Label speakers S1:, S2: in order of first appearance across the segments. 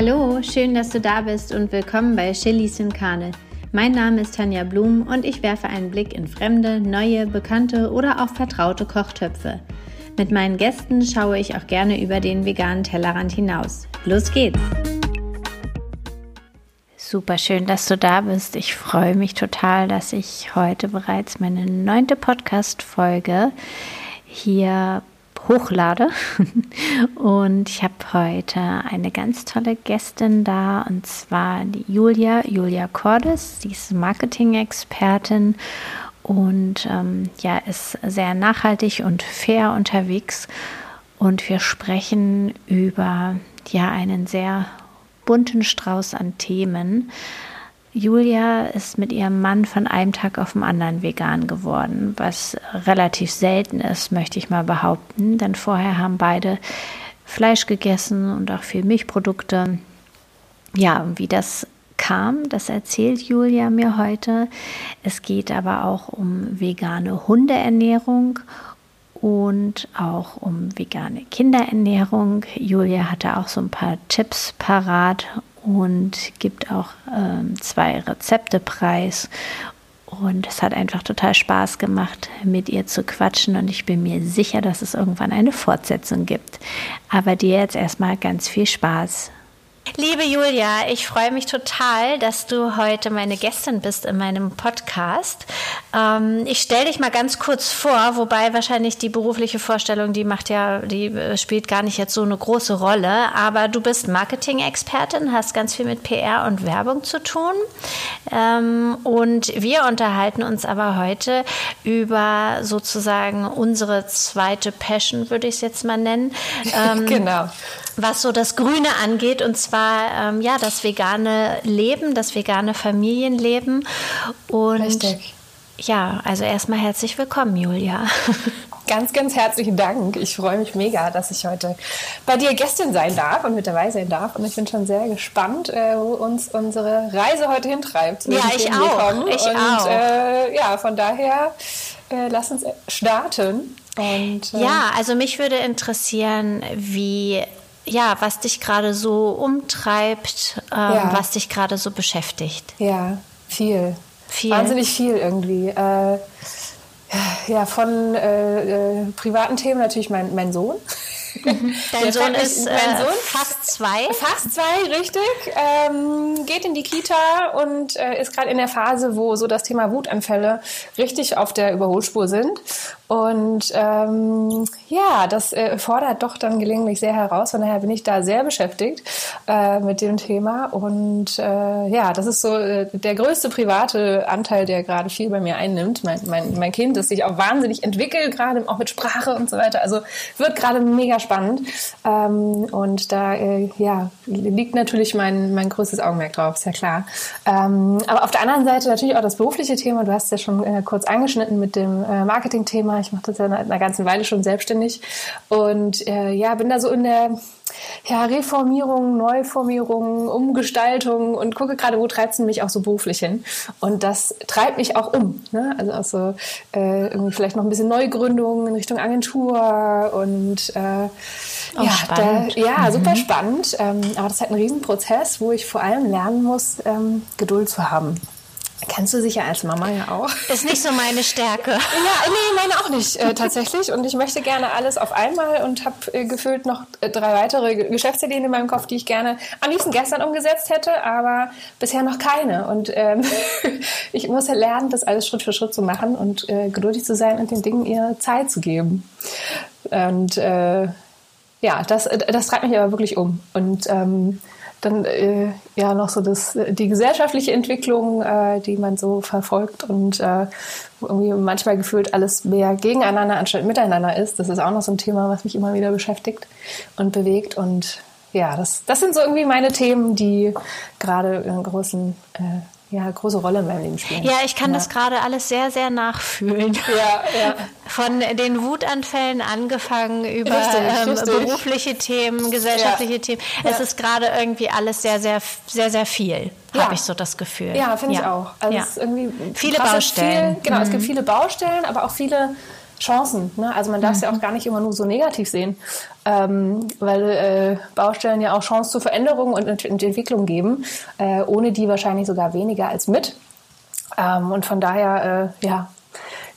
S1: Hallo, schön, dass du da bist und willkommen bei Chilis in Karne. Mein Name ist Tanja Blum und ich werfe einen Blick in fremde, neue, bekannte oder auch vertraute Kochtöpfe. Mit meinen Gästen schaue ich auch gerne über den veganen Tellerrand hinaus. Los geht's! Super schön, dass du da bist. Ich freue mich total, dass ich heute bereits meine neunte Podcast-Folge hier hochlade. Und ich habe heute eine ganz tolle Gästin da, und zwar die Julia, Julia Cordes. Sie ist Marketing-Expertin und ähm, ja, ist sehr nachhaltig und fair unterwegs. Und wir sprechen über ja einen sehr bunten Strauß an Themen. Julia ist mit ihrem Mann von einem Tag auf den anderen vegan geworden, was relativ selten ist, möchte ich mal behaupten, denn vorher haben beide Fleisch gegessen und auch viel Milchprodukte. Ja, wie das kam, das erzählt Julia mir heute. Es geht aber auch um vegane Hundeernährung und auch um vegane Kinderernährung. Julia hatte auch so ein paar Tipps parat und gibt auch ähm, zwei Rezepte preis. Und es hat einfach total Spaß gemacht, mit ihr zu quatschen. Und ich bin mir sicher, dass es irgendwann eine Fortsetzung gibt. Aber dir jetzt erstmal ganz viel Spaß Liebe Julia, ich freue mich total, dass du heute meine Gästin bist in meinem Podcast. Ähm, ich stelle dich mal ganz kurz vor, wobei wahrscheinlich die berufliche Vorstellung, die macht ja, die äh, spielt gar nicht jetzt so eine große Rolle. Aber du bist Marketing-Expertin, hast ganz viel mit PR und Werbung zu tun. Ähm, und wir unterhalten uns aber heute über sozusagen unsere zweite Passion, würde ich es jetzt mal nennen.
S2: Ähm, genau
S1: was so das Grüne angeht, und zwar ähm, ja das vegane Leben, das vegane Familienleben. Und Richtig. ja, also erstmal herzlich willkommen, Julia.
S2: Ganz, ganz herzlichen Dank. Ich freue mich mega, dass ich heute bei dir Gästin sein darf und mit dabei sein darf. Und ich bin schon sehr gespannt, äh, wo uns unsere Reise heute hintreibt.
S1: Ja, ich auch. Ich
S2: und,
S1: auch.
S2: Äh, ja, von daher äh, lass uns starten.
S1: Und, äh, ja, also mich würde interessieren, wie ja, was dich gerade so umtreibt, ähm, ja. was dich gerade so beschäftigt.
S2: Ja, viel. viel. Wahnsinnig viel irgendwie. Äh, ja, von äh, äh, privaten Themen natürlich mein, mein Sohn.
S1: Mhm. Dein Sohn ist äh, Sohn, fast zwei.
S2: Fast zwei, richtig. Ähm, geht in die Kita und äh, ist gerade in der Phase, wo so das Thema Wutanfälle richtig auf der Überholspur sind. Und ähm, ja, das äh, fordert doch dann gelegentlich sehr heraus. Von daher bin ich da sehr beschäftigt äh, mit dem Thema. Und äh, ja, das ist so äh, der größte private Anteil, der gerade viel bei mir einnimmt. Mein, mein, mein Kind, das sich auch wahnsinnig entwickelt, gerade auch mit Sprache und so weiter. Also wird gerade mega spannend. Ähm, und da äh, ja, liegt natürlich mein, mein größtes Augenmerk drauf, ist ja klar. Ähm, aber auf der anderen Seite natürlich auch das berufliche Thema. Du hast es ja schon äh, kurz angeschnitten mit dem äh, Marketing-Thema. Ich mache das ja eine, eine ganze Weile schon selbstständig und äh, ja, bin da so in der ja, Reformierung, Neuformierung, Umgestaltung und gucke gerade, wo treibt es mich auch so beruflich hin. Und das treibt mich auch um. Ne? Also auch so äh, vielleicht noch ein bisschen Neugründung in Richtung Agentur und äh,
S1: ja, spannend.
S2: Da, ja, mhm. super spannend. Ähm, aber das ist halt ein Riesenprozess, wo ich vor allem lernen muss, ähm, Geduld zu haben. Kennst du sicher als Mama ja auch.
S1: Ist nicht so meine Stärke. ja,
S2: nee, meine auch nicht äh, tatsächlich. Und ich möchte gerne alles auf einmal und habe äh, gefühlt noch äh, drei weitere Geschäftsideen in meinem Kopf, die ich gerne am liebsten gestern umgesetzt hätte, aber bisher noch keine. Und ähm, ich muss ja lernen, das alles Schritt für Schritt zu machen und äh, geduldig zu sein und den Dingen ihre Zeit zu geben. Und äh, ja, das, das treibt mich aber wirklich um. Und ähm, dann äh, ja noch so das, die gesellschaftliche Entwicklung, äh, die man so verfolgt und äh, irgendwie manchmal gefühlt alles mehr gegeneinander anstatt miteinander ist. Das ist auch noch so ein Thema, was mich immer wieder beschäftigt und bewegt. Und ja, das, das sind so irgendwie meine Themen, die gerade einen großen äh, ja, große Rolle in meinem Leben spielen.
S1: Ja, ich kann ja. das gerade alles sehr, sehr nachfühlen. Ja, ja. Von den Wutanfällen angefangen über richtig, ähm, richtig. berufliche Themen, gesellschaftliche ja. Themen. Es ist gerade irgendwie alles sehr, sehr, sehr, sehr viel, habe ich so das Gefühl.
S2: Ja, finde ich auch. Also es ist irgendwie
S1: viele Baustellen.
S2: Viel, genau, mhm. es gibt mhm. viele Baustellen, aber auch viele Chancen. Ne? Also man darf es mhm. ja auch gar nicht immer nur so negativ sehen, ähm, weil äh, Baustellen ja auch Chancen zur Veränderung und Ent Entwicklung geben, äh, ohne die wahrscheinlich sogar weniger als mit. Ähm, und von daher, äh, ja,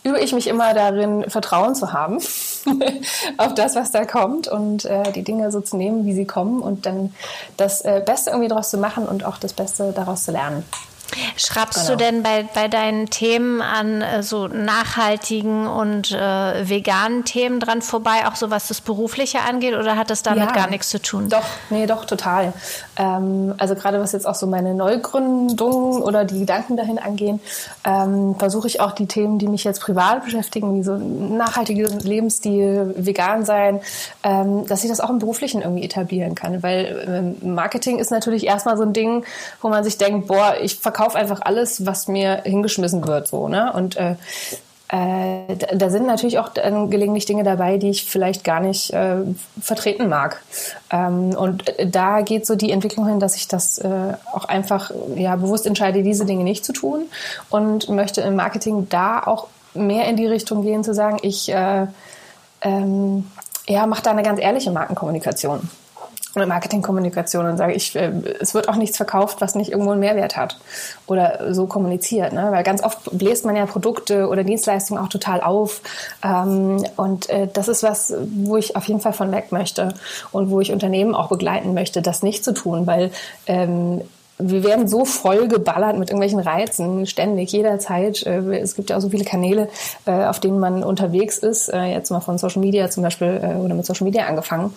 S2: übe ich mich immer darin, Vertrauen zu haben auf das, was da kommt und äh, die Dinge so zu nehmen, wie sie kommen und dann das äh, Beste irgendwie daraus zu machen und auch das Beste daraus zu lernen.
S1: Schraubst genau. du denn bei, bei deinen Themen an äh, so nachhaltigen und äh, veganen Themen dran vorbei, auch so was das Berufliche angeht, oder hat das damit ja, gar nichts zu tun?
S2: Doch, nee, doch, total. Ähm, also gerade was jetzt auch so meine Neugründungen oder die Gedanken dahin angehen, ähm, versuche ich auch die Themen, die mich jetzt privat beschäftigen, wie so nachhaltiger Lebensstil, vegan sein, ähm, dass ich das auch im Beruflichen irgendwie etablieren kann. Weil ähm, Marketing ist natürlich erstmal so ein Ding, wo man sich denkt, boah, ich verkaufe verkaufe einfach alles, was mir hingeschmissen wird, so, ne? Und äh, äh, da sind natürlich auch äh, gelegentlich Dinge dabei, die ich vielleicht gar nicht äh, vertreten mag. Ähm, und da geht so die Entwicklung hin, dass ich das äh, auch einfach ja bewusst entscheide, diese Dinge nicht zu tun und möchte im Marketing da auch mehr in die Richtung gehen, zu sagen, ich äh, ähm, ja, mache da eine ganz ehrliche Markenkommunikation oder Marketingkommunikation und sage ich, äh, es wird auch nichts verkauft, was nicht irgendwo einen Mehrwert hat oder so kommuniziert, ne? weil ganz oft bläst man ja Produkte oder Dienstleistungen auch total auf ähm, und äh, das ist was, wo ich auf jeden Fall von weg möchte und wo ich Unternehmen auch begleiten möchte, das nicht zu tun, weil ähm, wir werden so voll geballert mit irgendwelchen Reizen, ständig, jederzeit. Äh, es gibt ja auch so viele Kanäle, äh, auf denen man unterwegs ist, jetzt mal von Social Media zum Beispiel oder mit Social Media angefangen.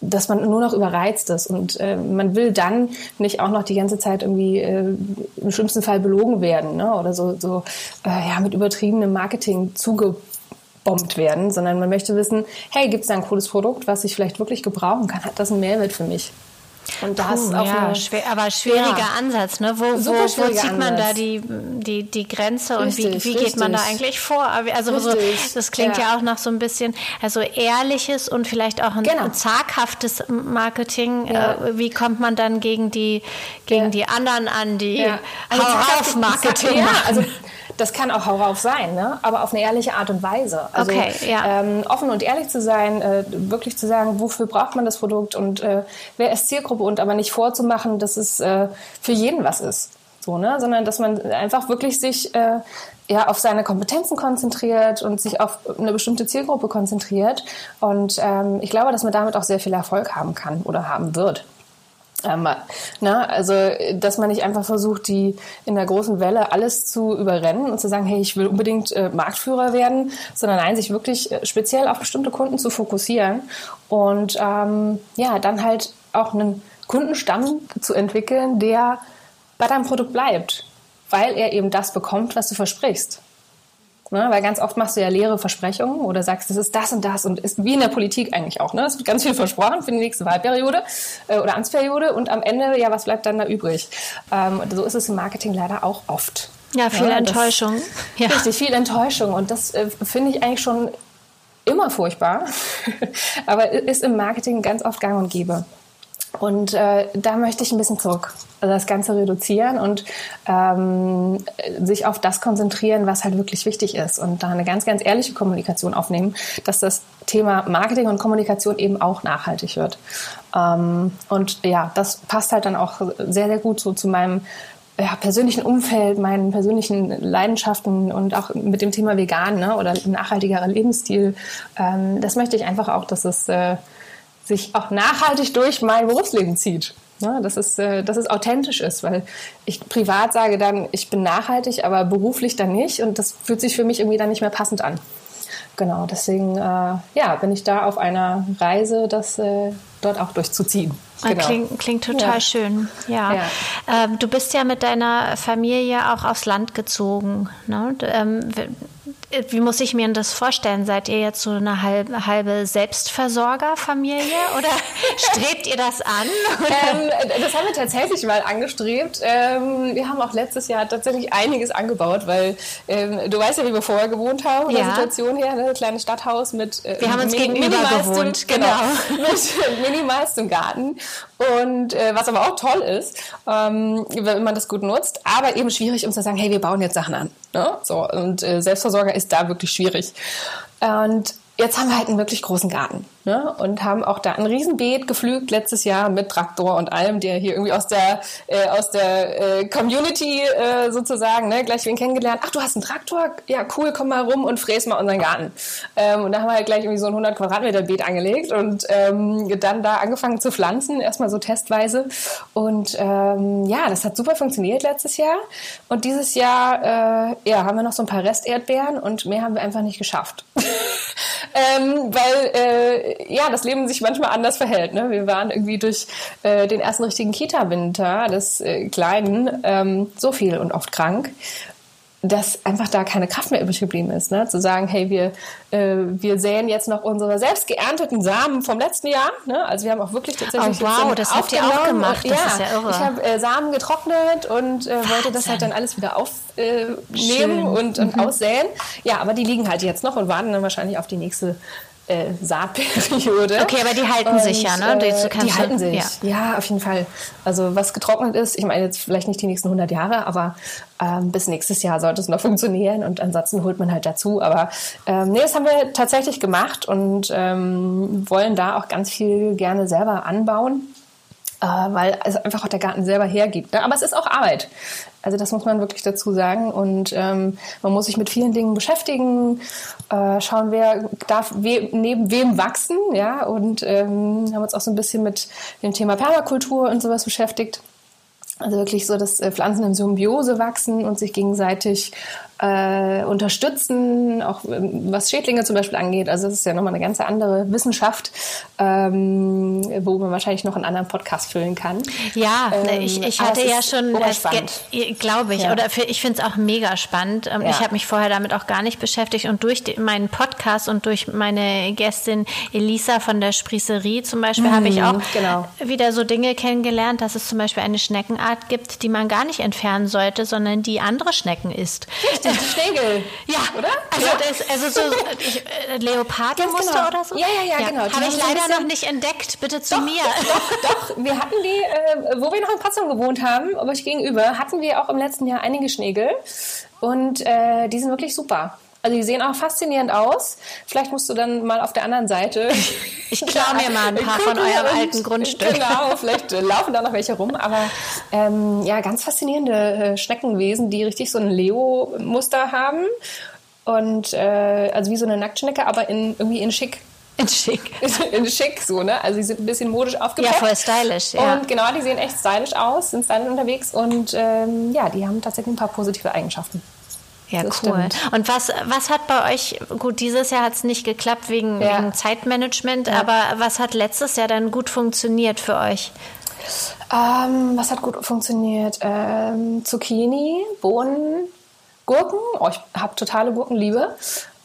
S2: Dass man nur noch überreizt ist und äh, man will dann nicht auch noch die ganze Zeit irgendwie äh, im schlimmsten Fall belogen werden ne? oder so, so äh, ja, mit übertriebenem Marketing zugebombt werden, sondern man möchte wissen, hey, gibt es da ein cooles Produkt, was ich vielleicht wirklich gebrauchen kann? Hat das einen Mehrwert für mich?
S1: Und das Puh, ja, eine, schwer, aber schwieriger ja. Ansatz, ne? Wo, wo, wo zieht man Ansatz. da die, die, die Grenze richtig, und wie, wie geht man da eigentlich vor? Also so, das klingt ja. ja. auch nach so ein bisschen, also ehrliches und vielleicht auch ein, genau. zaghaftes Marketing. Äh, wie kommt man dann gegen die, gegen die anderen an, die also Hau auf Marketing machen?
S2: Also das kann auch Hau rauf sein, ne? aber auf eine ehrliche Art und Weise. Also okay, ja. ähm, offen und ehrlich zu sein, äh, wirklich zu sagen, wofür braucht man das Produkt und äh, wer ist Zielgruppe und aber nicht vorzumachen, dass es äh, für jeden was ist. So, ne? Sondern dass man einfach wirklich sich äh, ja, auf seine Kompetenzen konzentriert und sich auf eine bestimmte Zielgruppe konzentriert. Und ähm, ich glaube, dass man damit auch sehr viel Erfolg haben kann oder haben wird. Ähm, ne? Also, dass man nicht einfach versucht, die in der großen Welle alles zu überrennen und zu sagen, hey, ich will unbedingt äh, Marktführer werden, sondern nein, sich wirklich äh, speziell auf bestimmte Kunden zu fokussieren und ähm, ja, dann halt auch einen Kundenstamm zu entwickeln, der bei deinem Produkt bleibt, weil er eben das bekommt, was du versprichst. Ne? Weil ganz oft machst du ja leere Versprechungen oder sagst, das ist das und das und ist wie in der Politik eigentlich auch. Ne? Es wird ganz viel versprochen für die nächste Wahlperiode äh, oder Amtsperiode und am Ende, ja, was bleibt dann da übrig? Ähm, so ist es im Marketing leider auch oft.
S1: Ja, viel ja, Enttäuschung.
S2: Das, ja. Richtig, viel Enttäuschung und das äh, finde ich eigentlich schon immer furchtbar, aber ist im Marketing ganz oft gang und gäbe. Und äh, da möchte ich ein bisschen zurück, also das Ganze reduzieren und ähm, sich auf das konzentrieren, was halt wirklich wichtig ist und da eine ganz, ganz ehrliche Kommunikation aufnehmen, dass das Thema Marketing und Kommunikation eben auch nachhaltig wird. Ähm, und ja, das passt halt dann auch sehr, sehr gut so zu meinem ja, persönlichen Umfeld, meinen persönlichen Leidenschaften und auch mit dem Thema vegan ne, oder nachhaltigerer Lebensstil. Ähm, das möchte ich einfach auch, dass es äh, sich auch nachhaltig durch mein Berufsleben zieht. Ja, dass, es, äh, dass es authentisch ist, weil ich privat sage dann, ich bin nachhaltig, aber beruflich dann nicht und das fühlt sich für mich irgendwie dann nicht mehr passend an. Genau, deswegen äh, ja, bin ich da auf einer Reise, das äh, dort auch durchzuziehen.
S1: Ah, genau. Klingt, klingt total ja. schön. Ja. ja. Ähm, du bist ja mit deiner Familie auch aufs Land gezogen. Ne? Ähm, wie muss ich mir das vorstellen? Seid ihr jetzt so eine halbe, halbe Selbstversorgerfamilie oder strebt ihr das an?
S2: Ähm, das haben wir tatsächlich mal angestrebt. Ähm, wir haben auch letztes Jahr tatsächlich einiges angebaut, weil ähm, du weißt ja, wie wir vorher gewohnt haben, ja. der Situation her, ne? kleines Stadthaus mit
S1: äh, Wir haben uns gegenüber gewohnt,
S2: genau. genau. mit minimalstem Garten und äh, was aber auch toll ist, ähm, wenn man das gut nutzt, aber eben schwierig, um zu sagen, hey, wir bauen jetzt Sachen an. Ne? So, und äh, Selbstversorger ist da wirklich schwierig. Und jetzt haben wir halt einen wirklich großen Garten ne? und haben auch da ein Riesenbeet gepflügt letztes Jahr mit Traktor und allem, der hier irgendwie aus der äh, aus der äh, Community äh, sozusagen ne? gleich wen kennengelernt. Ach, du hast einen Traktor? Ja, cool, komm mal rum und fräs mal unseren Garten. Ähm, und da haben wir halt gleich irgendwie so ein 100 Quadratmeter Beet angelegt und ähm, dann da angefangen zu pflanzen, erstmal so testweise. Und ähm, ja, das hat super funktioniert letztes Jahr. Und dieses Jahr äh, ja, haben wir noch so ein paar Resterdbeeren und mehr haben wir einfach nicht geschafft. ähm, weil äh, ja das Leben sich manchmal anders verhält. Ne? Wir waren irgendwie durch äh, den ersten richtigen Kita-Winter des äh, Kleinen ähm, so viel und oft krank dass einfach da keine Kraft mehr übrig geblieben ist, ne? zu sagen, hey, wir, äh, wir säen jetzt noch unsere selbst geernteten Samen vom letzten Jahr. Ne? Also wir haben auch wirklich tatsächlich
S1: oh, wow, das habt ihr auch gemacht. Das
S2: ja,
S1: ist ja irre.
S2: Ich habe äh, Samen getrocknet und äh, wollte das halt dann alles wieder aufnehmen äh, und, und mhm. aussäen. Ja, aber die liegen halt jetzt noch und warten dann wahrscheinlich auf die nächste äh, Saatperiode.
S1: Okay, aber die halten und, sich ja, ne?
S2: Die, äh, die halten sich, ja. ja. auf jeden Fall. Also was getrocknet ist, ich meine jetzt vielleicht nicht die nächsten 100 Jahre, aber ähm, bis nächstes Jahr sollte es noch funktionieren und ansonsten holt man halt dazu. Aber ähm, nee, das haben wir tatsächlich gemacht und ähm, wollen da auch ganz viel gerne selber anbauen äh, weil es einfach auch der Garten selber hergibt. Ne? Aber es ist auch Arbeit. Also das muss man wirklich dazu sagen. Und ähm, man muss sich mit vielen Dingen beschäftigen, äh, schauen, wer darf we neben wem wachsen, ja. Und ähm, haben uns auch so ein bisschen mit dem Thema Permakultur und sowas beschäftigt. Also wirklich so, dass äh, Pflanzen in Symbiose wachsen und sich gegenseitig äh, unterstützen, auch ähm, was Schädlinge zum Beispiel angeht. Also das ist ja nochmal eine ganz andere Wissenschaft, ähm, wo man wahrscheinlich noch einen anderen Podcast füllen kann.
S1: Ja, ähm, ich, ich hatte ja schon, glaube ich, ja. oder ich finde es auch mega spannend. Ähm, ja. Ich habe mich vorher damit auch gar nicht beschäftigt und durch die, meinen Podcast und durch meine Gästin Elisa von der Sprießerie zum Beispiel mhm, habe ich auch genau. wieder so Dinge kennengelernt, dass es zum Beispiel eine Schneckenart gibt, die man gar nicht entfernen sollte, sondern die andere Schnecken isst.
S2: Richtig, Schlegel.
S1: Ja, oder? Also, ja. Das, also so ich, äh, Leopardenmuster
S2: genau.
S1: oder so?
S2: Ja, ja, ja, genau.
S1: Habe ich leider noch nicht entdeckt. Bitte zu
S2: doch,
S1: mir.
S2: Doch, doch. Wir hatten die, äh, wo wir noch in Potsdam gewohnt haben, aber ich gegenüber, hatten wir auch im letzten Jahr einige Schnegel. Und äh, die sind wirklich super. Also die sehen auch faszinierend aus. Vielleicht musst du dann mal auf der anderen Seite.
S1: Ich klaue mir mal ein paar von eurem alten Grundstück.
S2: Genau, vielleicht laufen da noch welche rum. Aber ähm, ja, ganz faszinierende äh, Schneckenwesen, die richtig so ein Leo-Muster haben. Und äh, also wie so eine Nacktschnecke, aber in, irgendwie in schick.
S1: In schick.
S2: In, schick, so, ne? Also die sind ein bisschen modisch aufgebaut.
S1: Ja, voll stylisch, ja.
S2: Und genau, die sehen echt stylisch aus, sind stylisch unterwegs und ähm, ja, die haben tatsächlich ein paar positive Eigenschaften.
S1: Ja, das cool. Stimmt. Und was, was hat bei euch, gut, dieses Jahr hat es nicht geklappt wegen, ja. wegen Zeitmanagement, ja. aber was hat letztes Jahr dann gut funktioniert für euch?
S2: Ähm, was hat gut funktioniert? Ähm, Zucchini, Bohnen, Gurken. Oh, ich habe totale Gurkenliebe.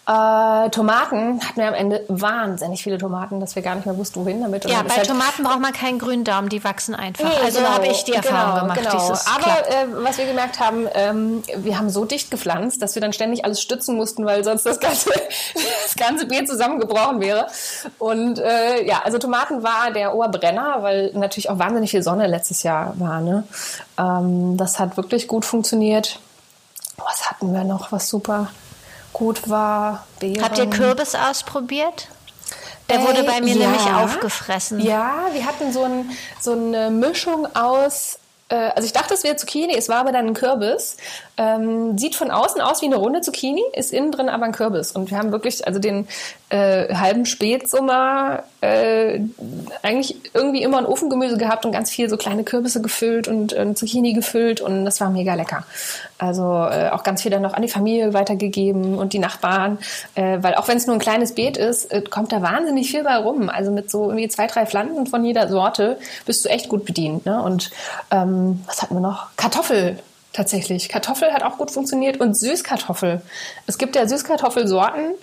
S2: Äh, Tomaten hatten wir am Ende wahnsinnig viele Tomaten, dass wir gar nicht mehr wussten, wohin damit.
S1: Und ja, bei halt Tomaten braucht man keinen grünen Daumen, die wachsen einfach. Nee, also genau, habe ich die Erfahrung genau, gemacht. Genau.
S2: Aber äh, was wir gemerkt haben, ähm, wir haben so dicht gepflanzt, dass wir dann ständig alles stützen mussten, weil sonst das ganze, das ganze Beet zusammengebrochen wäre. Und äh, ja, also Tomaten war der Oberbrenner, weil natürlich auch wahnsinnig viel Sonne letztes Jahr war. Ne? Ähm, das hat wirklich gut funktioniert. Was hatten wir noch, was super gut war.
S1: Beeren. Habt ihr Kürbis ausprobiert? Der wurde bei mir ja. nämlich aufgefressen.
S2: Ja, wir hatten so, ein, so eine Mischung aus äh, also ich dachte, es wäre Zucchini, es war aber dann ein Kürbis. Ähm, sieht von außen aus wie eine runde Zucchini, ist innen drin aber ein Kürbis. Und wir haben wirklich also den äh, halben Spätsommer äh, eigentlich irgendwie immer ein Ofengemüse gehabt und ganz viel so kleine Kürbisse gefüllt und äh, Zucchini gefüllt und das war mega lecker. Also äh, auch ganz viel dann noch an die Familie weitergegeben und die Nachbarn, äh, weil auch wenn es nur ein kleines Beet ist, äh, kommt da wahnsinnig viel bei rum. Also mit so irgendwie zwei, drei Pflanzen von jeder Sorte bist du echt gut bedient. Ne? Und ähm, was hatten wir noch? Kartoffel tatsächlich. Kartoffel hat auch gut funktioniert und Süßkartoffel. Es gibt ja Süßkartoffelsorten,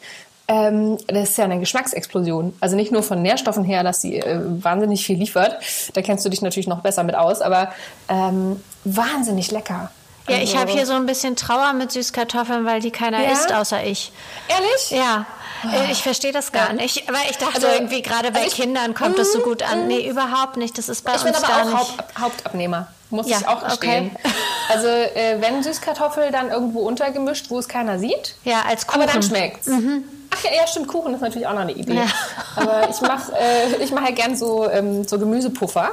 S2: ähm, das ist ja eine Geschmacksexplosion. Also nicht nur von Nährstoffen her, dass sie äh, wahnsinnig viel liefert. Da kennst du dich natürlich noch besser mit aus, aber ähm, wahnsinnig lecker.
S1: Ja, also, ich habe hier so ein bisschen Trauer mit Süßkartoffeln, weil die keiner ja? isst außer ich.
S2: Ehrlich?
S1: Ja. Äh, ich verstehe das gar ja. nicht. Aber ich dachte also, irgendwie, gerade bei also ich, Kindern kommt das so gut an. Mm. Nee, überhaupt nicht. Das ist bei
S2: ich
S1: uns
S2: bin aber auch Haupt, Hauptabnehmer. Muss ja, ich auch gestehen. Okay. Also äh, wenn Süßkartoffel, dann irgendwo untergemischt, wo es keiner sieht.
S1: Ja, als Kuchen.
S2: Aber dann schmeckt's. Mhm. Ach ja, ja, stimmt, Kuchen ist natürlich auch noch eine Idee. Ja. Aber ich mache äh, ich mach ja gern so, ähm, so Gemüsepuffer,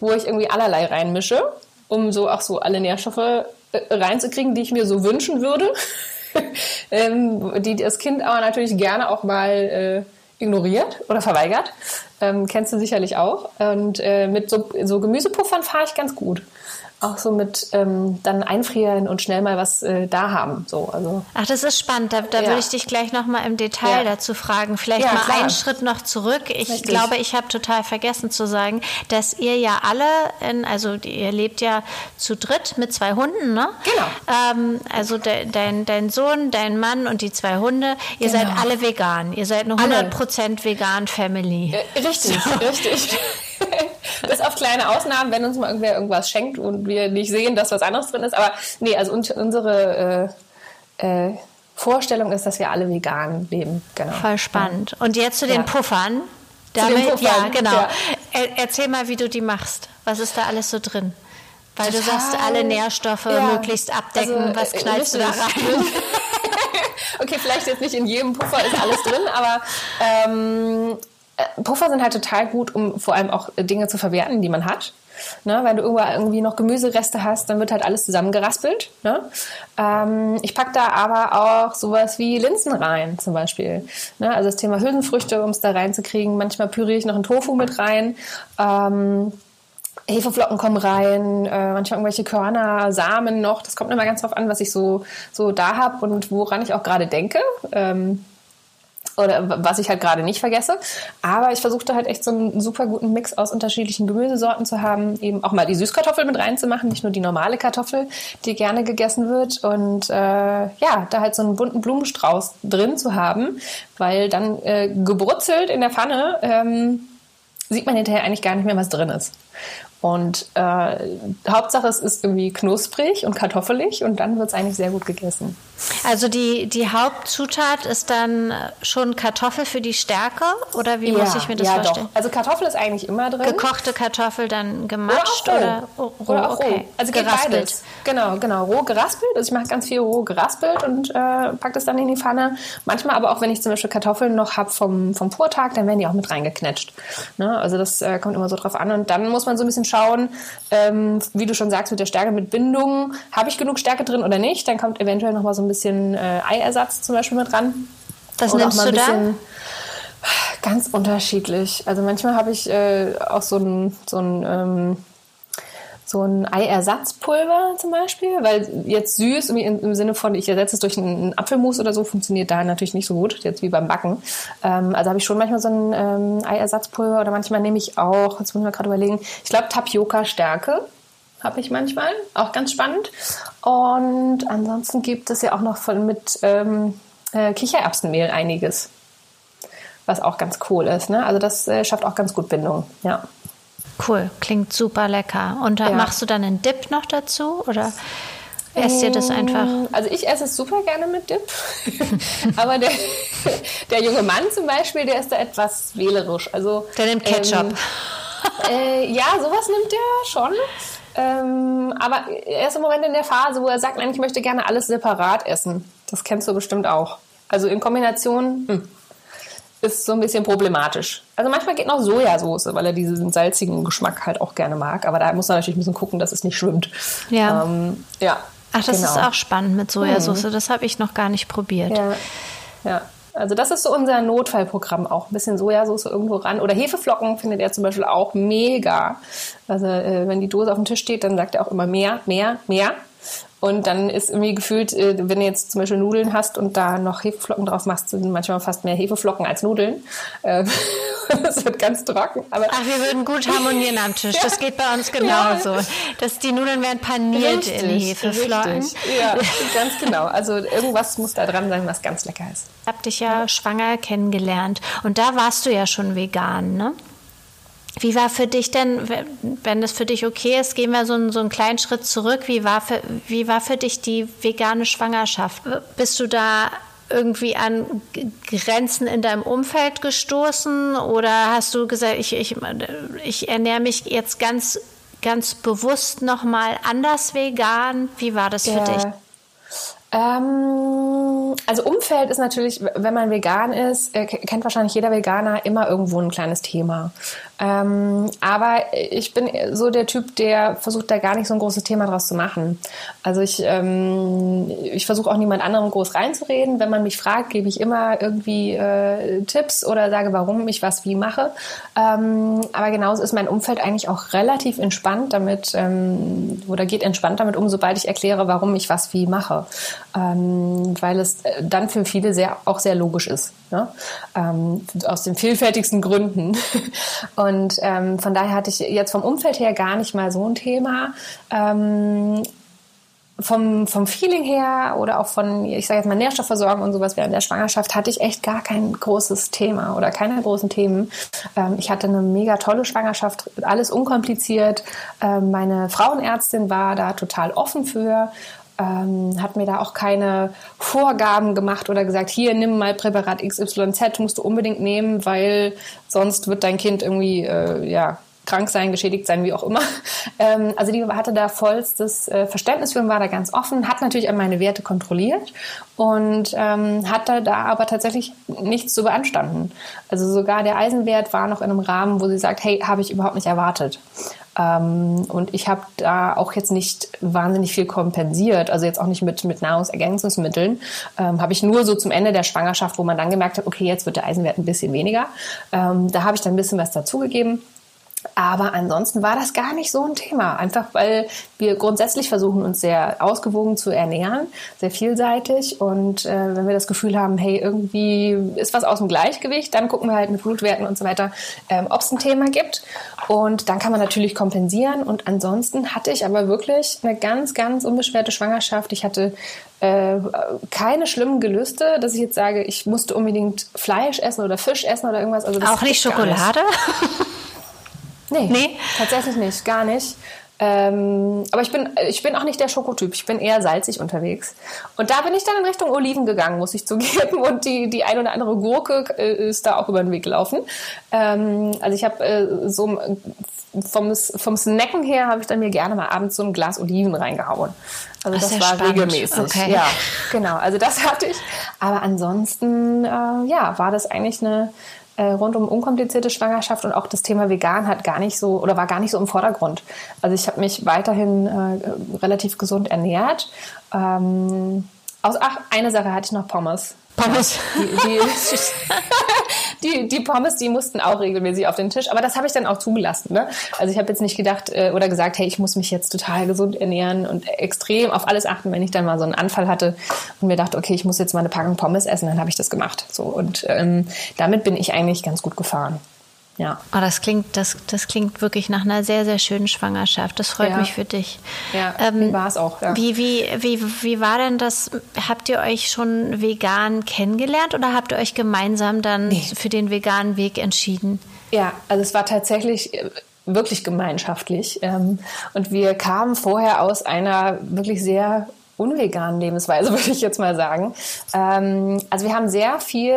S2: wo ich irgendwie allerlei reinmische, um so auch so alle Nährstoffe äh, reinzukriegen, die ich mir so wünschen würde. ähm, die das Kind aber natürlich gerne auch mal äh, ignoriert oder verweigert. Ähm, kennst du sicherlich auch. Und äh, mit so, so Gemüsepuffern fahre ich ganz gut auch so mit ähm, dann einfrieren und schnell mal was äh, da haben. So, also.
S1: Ach, das ist spannend. Da, da ja. würde ich dich gleich noch mal im Detail ja. dazu fragen. Vielleicht ja, mal klar. einen Schritt noch zurück. Ich Richtig. glaube, ich habe total vergessen zu sagen, dass ihr ja alle, in, also ihr lebt ja zu dritt mit zwei Hunden, ne?
S2: Genau.
S1: Ähm, also de, dein, dein Sohn, dein Mann und die zwei Hunde, ihr genau. seid alle vegan. Ihr seid eine 100% vegan Family.
S2: Äh, richtig, so. richtig. Bis auf kleine Ausnahmen, wenn uns mal irgendwer irgendwas schenkt und wir nicht sehen, dass was anderes drin ist. Aber nee, also unsere äh, äh, Vorstellung ist, dass wir alle vegan leben.
S1: Genau. Voll spannend. Und jetzt zu den ja. Puffern. Damit, Puffern. Ja, genau. Ja. Er, erzähl mal, wie du die machst. Was ist da alles so drin? Weil Total. du sagst, alle Nährstoffe ja. möglichst abdecken. Also, Was knallst richtig. du da rein?
S2: okay, vielleicht jetzt nicht in jedem Puffer ist alles drin, aber ähm, äh, Puffer sind halt total gut, um vor allem auch Dinge zu verwerten, die man hat. Ne, wenn du irgendwie noch Gemüsereste hast, dann wird halt alles zusammengeraspelt. Ne? Ähm, ich packe da aber auch sowas wie Linsen rein, zum Beispiel. Ne? Also das Thema Hülsenfrüchte, um es da reinzukriegen. Manchmal püriere ich noch einen Tofu mit rein. Ähm, Hefeflocken kommen rein, äh, manchmal irgendwelche Körner, Samen noch. Das kommt immer ganz drauf an, was ich so, so da habe und woran ich auch gerade denke. Ähm, oder was ich halt gerade nicht vergesse. Aber ich versuchte halt echt so einen super guten Mix aus unterschiedlichen Gemüsesorten zu haben, eben auch mal die Süßkartoffel mit reinzumachen, nicht nur die normale Kartoffel, die gerne gegessen wird und äh, ja, da halt so einen bunten Blumenstrauß drin zu haben, weil dann äh, gebrutzelt in der Pfanne ähm, sieht man hinterher eigentlich gar nicht mehr, was drin ist. Und äh, Hauptsache, es ist irgendwie knusprig und kartoffelig und dann wird es eigentlich sehr gut gegessen.
S1: Also die, die Hauptzutat ist dann schon Kartoffel für die Stärke oder wie ja, muss ich mir das ja, vorstellen?
S2: Doch. Also Kartoffel ist eigentlich immer drin.
S1: Gekochte Kartoffel dann gematscht oder,
S2: oder roh? Oder, auch okay. roh. Also geraspelt. Beides. Genau, genau. Roh geraspelt. Also ich mache ganz viel roh geraspelt und äh, packe das dann in die Pfanne. Manchmal aber auch, wenn ich zum Beispiel Kartoffeln noch habe vom, vom Vortag, dann werden die auch mit reingeknetscht. Ne? Also das äh, kommt immer so drauf an. Und dann muss man so ein bisschen schauen, ähm, wie du schon sagst, mit der Stärke, mit Bindung, habe ich genug Stärke drin oder nicht? Dann kommt eventuell noch mal so ein bisschen äh, Eiersatz zum Beispiel mit dran.
S1: Was oder nimmst du da?
S2: Ganz unterschiedlich. Also manchmal habe ich äh, auch so ein, so ein ähm, so ein Eiersatzpulver zum Beispiel, weil jetzt süß im, Sinne von, ich ersetze es durch einen Apfelmus oder so, funktioniert da natürlich nicht so gut, jetzt wie beim Backen. Ähm, also habe ich schon manchmal so ein ähm, Eiersatzpulver oder manchmal nehme ich auch, jetzt muss ich mal gerade überlegen, ich glaube Tapioca-Stärke habe ich manchmal, auch ganz spannend. Und ansonsten gibt es ja auch noch von, mit ähm, äh, Kichererbsenmehl einiges, was auch ganz cool ist. Ne? Also das äh, schafft auch ganz gut Bindung, ja.
S1: Cool, klingt super lecker. Und ja. machst du dann einen Dip noch dazu oder esst ihr das einfach?
S2: Also ich esse es super gerne mit Dip. Aber der, der junge Mann zum Beispiel, der ist da etwas wählerisch. Also,
S1: der nimmt Ketchup. Ähm,
S2: äh, ja, sowas nimmt er schon. Ähm, aber er ist im Moment in der Phase, wo er sagt, nein, ich möchte gerne alles separat essen. Das kennst du bestimmt auch. Also in Kombination. Hm ist so ein bisschen problematisch. Also manchmal geht noch Sojasauce, weil er diesen salzigen Geschmack halt auch gerne mag. Aber da muss man natürlich ein bisschen gucken, dass es nicht schwimmt.
S1: Ja. Ähm, ja. Ach, das genau. ist auch spannend mit Sojasauce. Mhm. Das habe ich noch gar nicht probiert.
S2: Ja. ja. Also das ist so unser Notfallprogramm auch. Ein bisschen Sojasauce irgendwo ran. Oder Hefeflocken findet er zum Beispiel auch mega. Also äh, wenn die Dose auf dem Tisch steht, dann sagt er auch immer mehr, mehr, mehr. Und dann ist irgendwie gefühlt, äh, wenn du jetzt zum Beispiel Nudeln hast und da noch Hefeflocken drauf machst, sind manchmal fast mehr Hefeflocken als Nudeln. Ähm, das wird ganz trocken.
S1: Aber Ach, wir würden gut harmonieren am Tisch. Das geht bei uns genauso. Ja. Dass die Nudeln werden paniert richtig, in Hefeflocken. Richtig.
S2: Ja, ganz genau. Also irgendwas muss da dran sein, was ganz lecker ist.
S1: Ich habe dich ja schwanger kennengelernt und da warst du ja schon vegan, ne? Wie war für dich denn, wenn das für dich okay ist, gehen wir so einen, so einen kleinen Schritt zurück. Wie war, für, wie war für dich die vegane Schwangerschaft? Bist du da irgendwie an Grenzen in deinem Umfeld gestoßen oder hast du gesagt, ich, ich, ich ernähre mich jetzt ganz ganz bewusst nochmal anders vegan? Wie war das für ja. dich?
S2: Ähm, also Umfeld ist natürlich, wenn man vegan ist, äh, kennt wahrscheinlich jeder Veganer immer irgendwo ein kleines Thema. Ähm, aber ich bin so der Typ, der versucht da gar nicht so ein großes Thema draus zu machen. Also ich, ähm, ich versuche auch niemand anderem groß reinzureden. Wenn man mich fragt, gebe ich immer irgendwie äh, Tipps oder sage, warum ich was wie mache. Ähm, aber genauso ist mein Umfeld eigentlich auch relativ entspannt damit ähm, oder geht entspannt damit um, sobald ich erkläre, warum ich was wie mache. Ähm, weil es dann für viele sehr, auch sehr logisch ist. Ne? Ähm, aus den vielfältigsten Gründen. Und ähm, von daher hatte ich jetzt vom Umfeld her gar nicht mal so ein Thema. Ähm, vom, vom Feeling her oder auch von, ich sage jetzt mal, Nährstoffversorgung und sowas während der Schwangerschaft hatte ich echt gar kein großes Thema oder keine großen Themen. Ähm, ich hatte eine mega tolle Schwangerschaft, alles unkompliziert. Ähm, meine Frauenärztin war da total offen für ähm, hat mir da auch keine Vorgaben gemacht oder gesagt, hier nimm mal Präparat XYZ, musst du unbedingt nehmen, weil sonst wird dein Kind irgendwie äh, ja krank sein, geschädigt sein, wie auch immer. Ähm, also die hatte da vollstes äh, Verständnis für und war da ganz offen, hat natürlich an meine Werte kontrolliert und ähm, hatte da aber tatsächlich nichts zu beanstanden. Also sogar der Eisenwert war noch in einem Rahmen, wo sie sagt, hey, habe ich überhaupt nicht erwartet. Ähm, und ich habe da auch jetzt nicht wahnsinnig viel kompensiert, also jetzt auch nicht mit, mit Nahrungsergänzungsmitteln. Ähm, habe ich nur so zum Ende der Schwangerschaft, wo man dann gemerkt hat, okay, jetzt wird der Eisenwert ein bisschen weniger. Ähm, da habe ich dann ein bisschen was dazugegeben. Aber ansonsten war das gar nicht so ein Thema. Einfach weil wir grundsätzlich versuchen, uns sehr ausgewogen zu ernähren, sehr vielseitig. Und äh, wenn wir das Gefühl haben, hey, irgendwie ist was aus dem Gleichgewicht, dann gucken wir halt mit Blutwerten und so weiter, ähm, ob es ein Thema gibt. Und dann kann man natürlich kompensieren. Und ansonsten hatte ich aber wirklich eine ganz, ganz unbeschwerte Schwangerschaft. Ich hatte äh, keine schlimmen Gelüste, dass ich jetzt sage, ich musste unbedingt Fleisch essen oder Fisch essen oder irgendwas.
S1: Also Auch nicht Schokolade?
S2: Nee, nee, tatsächlich nicht, gar nicht. Ähm, aber ich bin, ich bin auch nicht der Schokotyp. Ich bin eher salzig unterwegs. Und da bin ich dann in Richtung Oliven gegangen, muss ich zugeben. Und die, die ein oder andere Gurke äh, ist da auch über den Weg gelaufen. Ähm, also ich habe äh, so vom, vom Snacken her habe ich dann mir gerne mal abends so ein Glas Oliven reingehauen. Also das, das war spannend. regelmäßig. Okay. Ja, genau. Also das hatte ich. Aber ansonsten, äh, ja, war das eigentlich eine rund um unkomplizierte Schwangerschaft und auch das Thema Vegan hat gar nicht so oder war gar nicht so im Vordergrund. Also ich habe mich weiterhin äh, relativ gesund ernährt. Ähm, aus, ach, eine Sache hatte ich noch Pommes.
S1: Pommes.
S2: Die, die, die, die, Pommes, die mussten auch regelmäßig auf den Tisch. Aber das habe ich dann auch zugelassen. Ne? Also ich habe jetzt nicht gedacht äh, oder gesagt, hey, ich muss mich jetzt total gesund ernähren und extrem auf alles achten, wenn ich dann mal so einen Anfall hatte und mir dachte, okay, ich muss jetzt mal eine Packung Pommes essen, dann habe ich das gemacht. So und ähm, damit bin ich eigentlich ganz gut gefahren. Ja.
S1: Oh, das klingt, das, das klingt wirklich nach einer sehr, sehr schönen Schwangerschaft. Das freut ja. mich für dich.
S2: Ja, ähm, war es auch. Ja.
S1: Wie, wie, wie, wie war denn das? Habt ihr euch schon vegan kennengelernt oder habt ihr euch gemeinsam dann nee. für den veganen Weg entschieden?
S2: Ja, also es war tatsächlich äh, wirklich gemeinschaftlich. Ähm, und wir kamen vorher aus einer wirklich sehr unveganen Lebensweise, würde ich jetzt mal sagen. Ähm, also wir haben sehr viel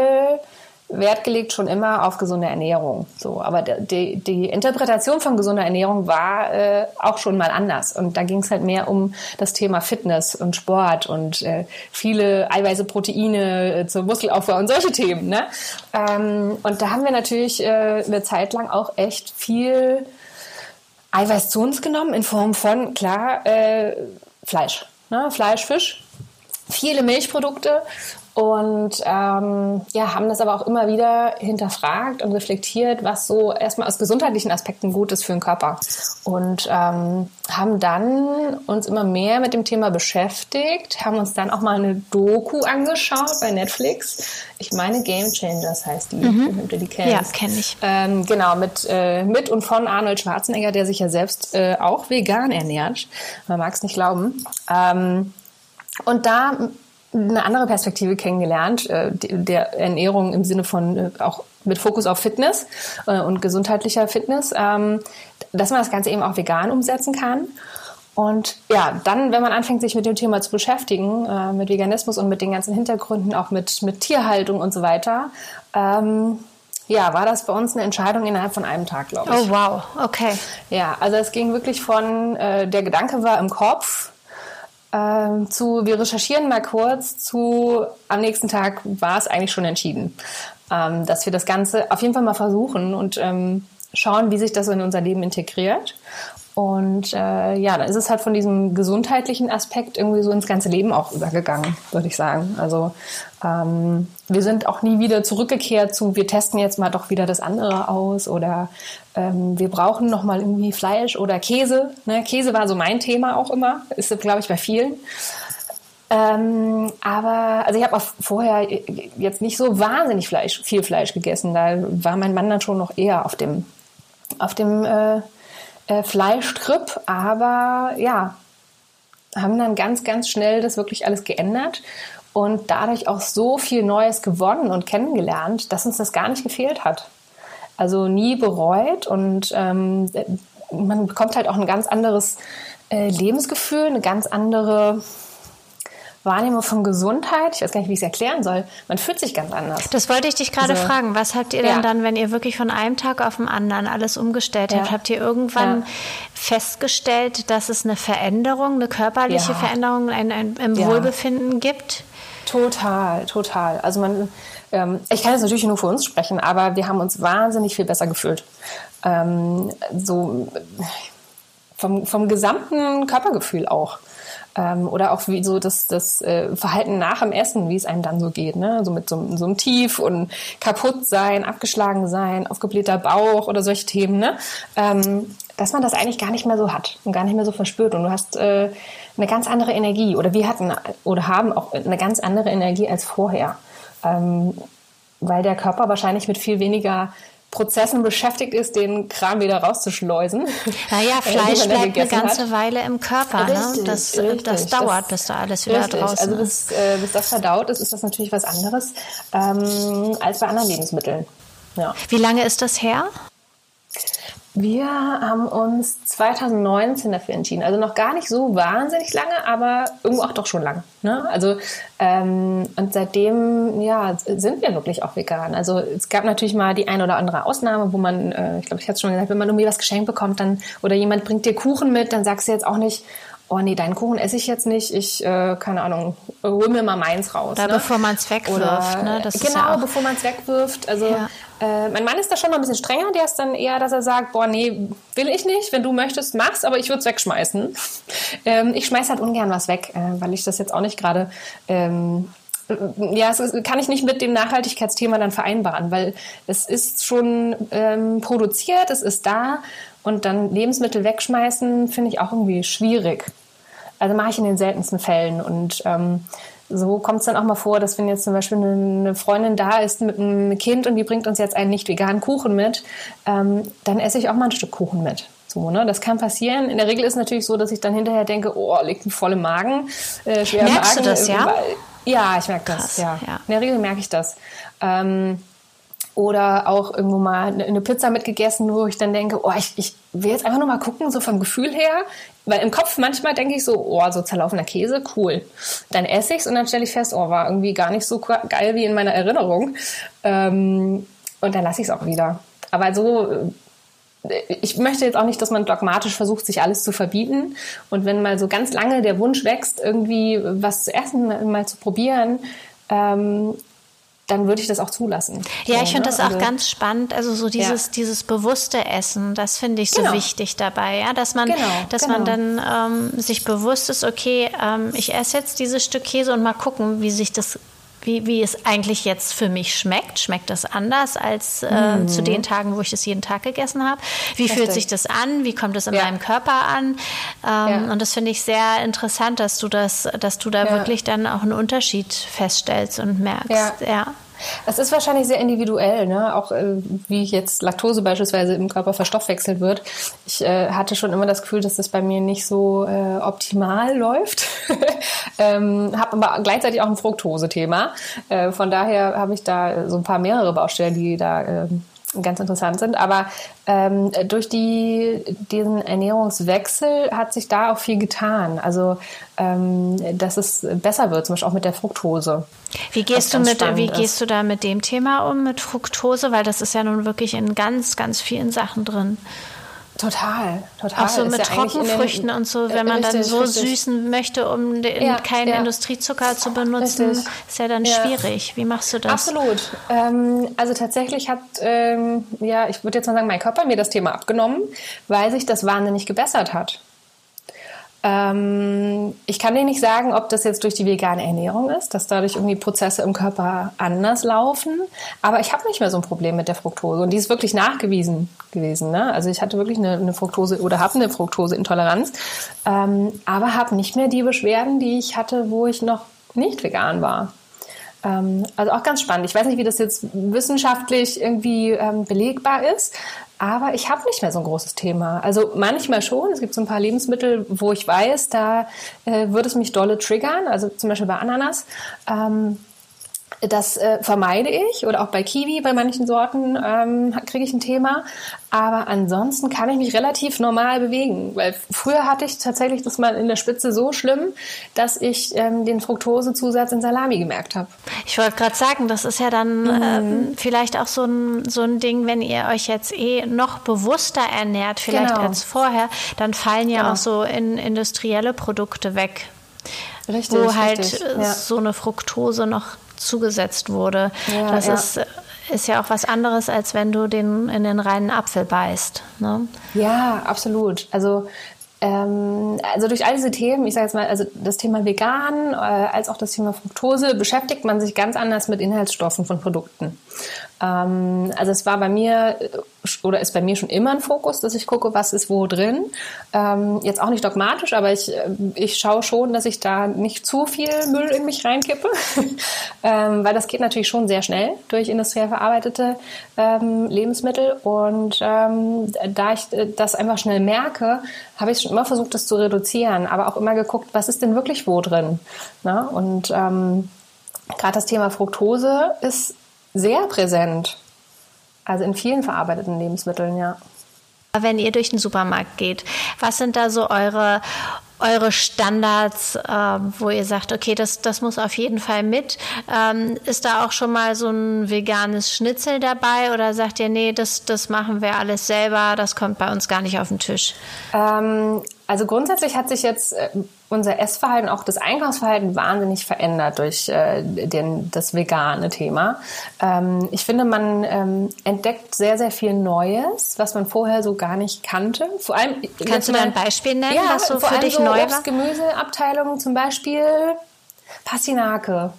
S2: Wert gelegt schon immer auf gesunde Ernährung. So, aber die, die Interpretation von gesunder Ernährung war äh, auch schon mal anders. Und da ging es halt mehr um das Thema Fitness und Sport und äh, viele Eiweiße, Proteine äh, zur Muskelaufbau und solche Themen. Ne? Ähm, und da haben wir natürlich äh, eine Zeit lang auch echt viel Eiweiß zu uns genommen in Form von, klar, äh, Fleisch. Ne? Fleisch, Fisch viele Milchprodukte und ähm, ja, haben das aber auch immer wieder hinterfragt und reflektiert, was so erstmal aus gesundheitlichen Aspekten gut ist für den Körper. Und ähm, haben dann uns immer mehr mit dem Thema beschäftigt, haben uns dann auch mal eine Doku angeschaut bei Netflix. Ich meine Game Changers heißt die,
S1: mhm. wenn du die kennst. Ja, kenne ich.
S2: Ähm, genau, mit, äh, mit und von Arnold Schwarzenegger, der sich ja selbst äh, auch vegan ernährt. Man mag es nicht glauben. Ähm, und da eine andere Perspektive kennengelernt, äh, der Ernährung im Sinne von äh, auch mit Fokus auf Fitness äh, und gesundheitlicher Fitness, ähm, dass man das Ganze eben auch vegan umsetzen kann. Und ja, dann, wenn man anfängt, sich mit dem Thema zu beschäftigen, mit Veganismus und mit den ganzen Hintergründen, auch mit, mit Tierhaltung und so weiter, ähm, ja, war das bei uns eine Entscheidung innerhalb von einem Tag, glaube ich.
S1: Oh wow, okay.
S2: Ja, also es ging wirklich von, äh, der Gedanke war im Kopf, äh, zu, wir recherchieren mal kurz, zu, am nächsten Tag war es eigentlich schon entschieden, ähm, dass wir das Ganze auf jeden Fall mal versuchen und ähm, schauen, wie sich das in unser Leben integriert. Und äh, ja, dann ist es halt von diesem gesundheitlichen Aspekt irgendwie so ins ganze Leben auch übergegangen, würde ich sagen. Also ähm, wir sind auch nie wieder zurückgekehrt zu, wir testen jetzt mal doch wieder das andere aus oder ähm, wir brauchen noch mal irgendwie Fleisch oder Käse. Ne? Käse war so mein Thema auch immer, ist glaube ich bei vielen. Ähm, aber also ich habe auch vorher jetzt nicht so wahnsinnig Fleisch, viel Fleisch gegessen. Da war mein Mann dann schon noch eher auf dem auf dem äh, äh, Fleischtrip, aber ja, haben dann ganz, ganz schnell das wirklich alles geändert und dadurch auch so viel Neues gewonnen und kennengelernt, dass uns das gar nicht gefehlt hat. Also nie bereut und ähm, man bekommt halt auch ein ganz anderes äh, Lebensgefühl, eine ganz andere Wahrnehmung von Gesundheit. Ich weiß gar nicht, wie ich es erklären soll. Man fühlt sich ganz anders.
S1: Das wollte ich dich gerade also, fragen. Was habt ihr denn ja. dann, wenn ihr wirklich von einem Tag auf den anderen alles umgestellt ja. habt? Habt ihr irgendwann ja. festgestellt, dass es eine Veränderung, eine körperliche Veränderung ein, ein, im Wohlbefinden gibt?
S2: Total, total. Also man, ähm, ich kann jetzt natürlich nur für uns sprechen, aber wir haben uns wahnsinnig viel besser gefühlt. Ähm, so vom, vom gesamten Körpergefühl auch. Ähm, oder auch wie so das, das äh, Verhalten nach dem Essen, wie es einem dann so geht, ne? So mit so, so einem Tief und kaputt sein, abgeschlagen sein, aufgeblähter Bauch oder solche Themen, ne? Ähm, dass man das eigentlich gar nicht mehr so hat und gar nicht mehr so verspürt. Und du hast äh, eine ganz andere Energie oder wir hatten oder haben auch eine ganz andere Energie als vorher. Ähm, weil der Körper wahrscheinlich mit viel weniger Prozessen beschäftigt ist, den Kram wieder rauszuschleusen.
S1: Naja, äh, Fleisch bleibt eine ganze hat. Weile im Körper. Ne? Richtig, ne? das, richtig. das dauert, bis da alles wieder richtig. draußen
S2: Also bis, äh, bis das verdaut ist, ist das natürlich was anderes ähm, als bei anderen Lebensmitteln.
S1: Ja. Wie lange ist das her?
S2: Wir haben uns 2019 dafür entschieden. Also noch gar nicht so wahnsinnig lange, aber irgendwo auch doch schon lang. Ne? Also ähm, und seitdem ja sind wir wirklich auch vegan. Also es gab natürlich mal die eine oder andere Ausnahme, wo man, äh, ich glaube, ich hatte es schon gesagt, wenn man irgendwie was geschenkt bekommt, dann oder jemand bringt dir Kuchen mit, dann sagst du jetzt auch nicht, oh nee, deinen Kuchen esse ich jetzt nicht, ich, äh, keine Ahnung, hol mir mal meins raus.
S1: Da
S2: ne?
S1: bevor man es wegwirft, Oder,
S2: ne? Das genau, ja bevor man es wegwirft. Also ja. äh, mein Mann ist da schon mal ein bisschen strenger, der ist dann eher, dass er sagt, boah, nee, will ich nicht, wenn du möchtest, mach's, aber ich würde es wegschmeißen. ähm, ich schmeiß halt ungern was weg, äh, weil ich das jetzt auch nicht gerade ähm, ja, es kann ich nicht mit dem Nachhaltigkeitsthema dann vereinbaren, weil es ist schon ähm, produziert, es ist da und dann Lebensmittel wegschmeißen finde ich auch irgendwie schwierig. Also mache ich in den seltensten Fällen und ähm, so kommt es dann auch mal vor, dass wenn jetzt zum Beispiel eine Freundin da ist mit einem Kind und die bringt uns jetzt einen nicht veganen Kuchen mit, ähm, dann esse ich auch mal ein Stück Kuchen mit. So, ne? Das kann passieren. In der Regel ist es natürlich so, dass ich dann hinterher denke, oh, liegt ein voller Magen,
S1: äh, Merkst Magen. du das, ja?
S2: Ja, ich merke das. Ja. ja. In der Regel merke ich das. Ähm, oder auch irgendwo mal eine Pizza mitgegessen, wo ich dann denke, oh, ich, ich will jetzt einfach nur mal gucken, so vom Gefühl her. Weil im Kopf manchmal denke ich so, oh, so zerlaufener Käse, cool. Dann esse ich's und dann stelle ich fest, oh, war irgendwie gar nicht so geil wie in meiner Erinnerung. Ähm, und dann lasse ich es auch wieder. Aber so, äh, ich möchte jetzt auch nicht, dass man dogmatisch versucht, sich alles zu verbieten. Und wenn mal so ganz lange der Wunsch wächst, irgendwie was zu essen, mal zu probieren, ähm, dann würde ich das auch zulassen.
S1: Ja, so, ich finde ne? das auch also, ganz spannend. Also so dieses, ja. dieses bewusste Essen, das finde ich so genau. wichtig dabei, ja, dass man, genau, dass genau. man dann ähm, sich bewusst ist, okay, ähm, ich esse jetzt dieses Stück Käse und mal gucken, wie sich das wie, wie es eigentlich jetzt für mich schmeckt. Schmeckt das anders als äh, mhm. zu den Tagen, wo ich das jeden Tag gegessen habe? Wie Richtig. fühlt sich das an? Wie kommt es in ja. meinem Körper an? Ähm, ja. Und das finde ich sehr interessant, dass du das, dass du da ja. wirklich dann auch einen Unterschied feststellst und merkst. ja.
S2: Es ist wahrscheinlich sehr individuell, ne? auch äh, wie jetzt Laktose beispielsweise im Körper verstoffwechselt wird. Ich äh, hatte schon immer das Gefühl, dass das bei mir nicht so äh, optimal läuft. ähm, habe aber gleichzeitig auch ein Fructose-Thema. Äh, von daher habe ich da so ein paar mehrere Baustellen, die da ähm, ganz interessant sind. Aber ähm, durch die, diesen Ernährungswechsel hat sich da auch viel getan. Also, ähm, dass es besser wird, zum Beispiel auch mit der Fructose.
S1: Wie gehst du mit, wie ist. gehst du da mit dem Thema um, mit Fructose? Weil das ist ja nun wirklich in ganz, ganz vielen Sachen drin.
S2: Total, total.
S1: Auch so mit ja Trockenfrüchten den, und so, wenn man richtig, dann so richtig. süßen möchte, um den, ja, keinen ja. Industriezucker zu benutzen, richtig. ist ja dann schwierig. Wie machst du das?
S2: Absolut. Ähm, also tatsächlich hat, ähm, ja, ich würde jetzt mal sagen, mein Körper mir das Thema abgenommen, weil sich das wahnsinnig gebessert hat. Ähm, ich kann dir nicht sagen, ob das jetzt durch die vegane Ernährung ist, dass dadurch irgendwie Prozesse im Körper anders laufen. Aber ich habe nicht mehr so ein Problem mit der Fructose. Und die ist wirklich nachgewiesen gewesen. Ne? Also ich hatte wirklich eine, eine Fructose oder habe eine Fructoseintoleranz, ähm, aber habe nicht mehr die Beschwerden, die ich hatte, wo ich noch nicht vegan war. Ähm, also auch ganz spannend. Ich weiß nicht, wie das jetzt wissenschaftlich irgendwie ähm, belegbar ist, aber ich habe nicht mehr so ein großes Thema. Also manchmal schon. Es gibt so ein paar Lebensmittel, wo ich weiß, da äh, würde es mich dolle triggern. Also zum Beispiel bei Ananas. Ähm, das äh, vermeide ich oder auch bei Kiwi, bei manchen Sorten ähm, kriege ich ein Thema. Aber ansonsten kann ich mich relativ normal bewegen, weil früher hatte ich tatsächlich das mal in der Spitze so schlimm, dass ich ähm, den Fructosezusatz in Salami gemerkt habe.
S1: Ich wollte gerade sagen, das ist ja dann mhm. ähm, vielleicht auch so ein, so ein Ding, wenn ihr euch jetzt eh noch bewusster ernährt, vielleicht genau. als vorher, dann fallen ja genau. auch so in industrielle Produkte weg. Richtig, wo halt richtig, ja. so eine Fructose noch zugesetzt wurde. Ja, das ja. ist ist ja auch was anderes, als wenn du den in den reinen Apfel beißt. Ne?
S2: Ja, absolut. Also ähm, also durch all diese Themen, ich sage jetzt mal, also das Thema Vegan äh, als auch das Thema Fructose, beschäftigt man sich ganz anders mit Inhaltsstoffen von Produkten. Ähm, also es war bei mir oder ist bei mir schon immer ein Fokus, dass ich gucke, was ist wo drin. Ähm, jetzt auch nicht dogmatisch, aber ich, äh, ich schaue schon, dass ich da nicht zu viel Müll in mich reinkippe, ähm, weil das geht natürlich schon sehr schnell durch industriell verarbeitete ähm, Lebensmittel. Und ähm, da ich äh, das einfach schnell merke, habe ich schon immer versucht, das zu reduzieren, aber auch immer geguckt, was ist denn wirklich wo drin. Na? Und ähm, gerade das Thema Fructose ist sehr präsent. Also in vielen verarbeiteten Lebensmitteln, ja.
S1: Wenn ihr durch den Supermarkt geht, was sind da so eure, eure Standards, äh, wo ihr sagt, okay, das, das muss auf jeden Fall mit? Ähm, ist da auch schon mal so ein veganes Schnitzel dabei oder sagt ihr, nee, das, das machen wir alles selber, das kommt bei uns gar nicht auf den Tisch?
S2: Ähm, also grundsätzlich hat sich jetzt äh, unser Essverhalten, auch das Einkaufsverhalten wahnsinnig verändert durch äh, den, das vegane Thema. Ähm, ich finde, man ähm, entdeckt sehr, sehr viel Neues, was man vorher so gar nicht kannte.
S1: Vor allem, Kannst du da ein Beispiel nennen, ja, was so für dich
S2: so
S1: neu war?
S2: Gemüseabteilungen zum Beispiel Passinake.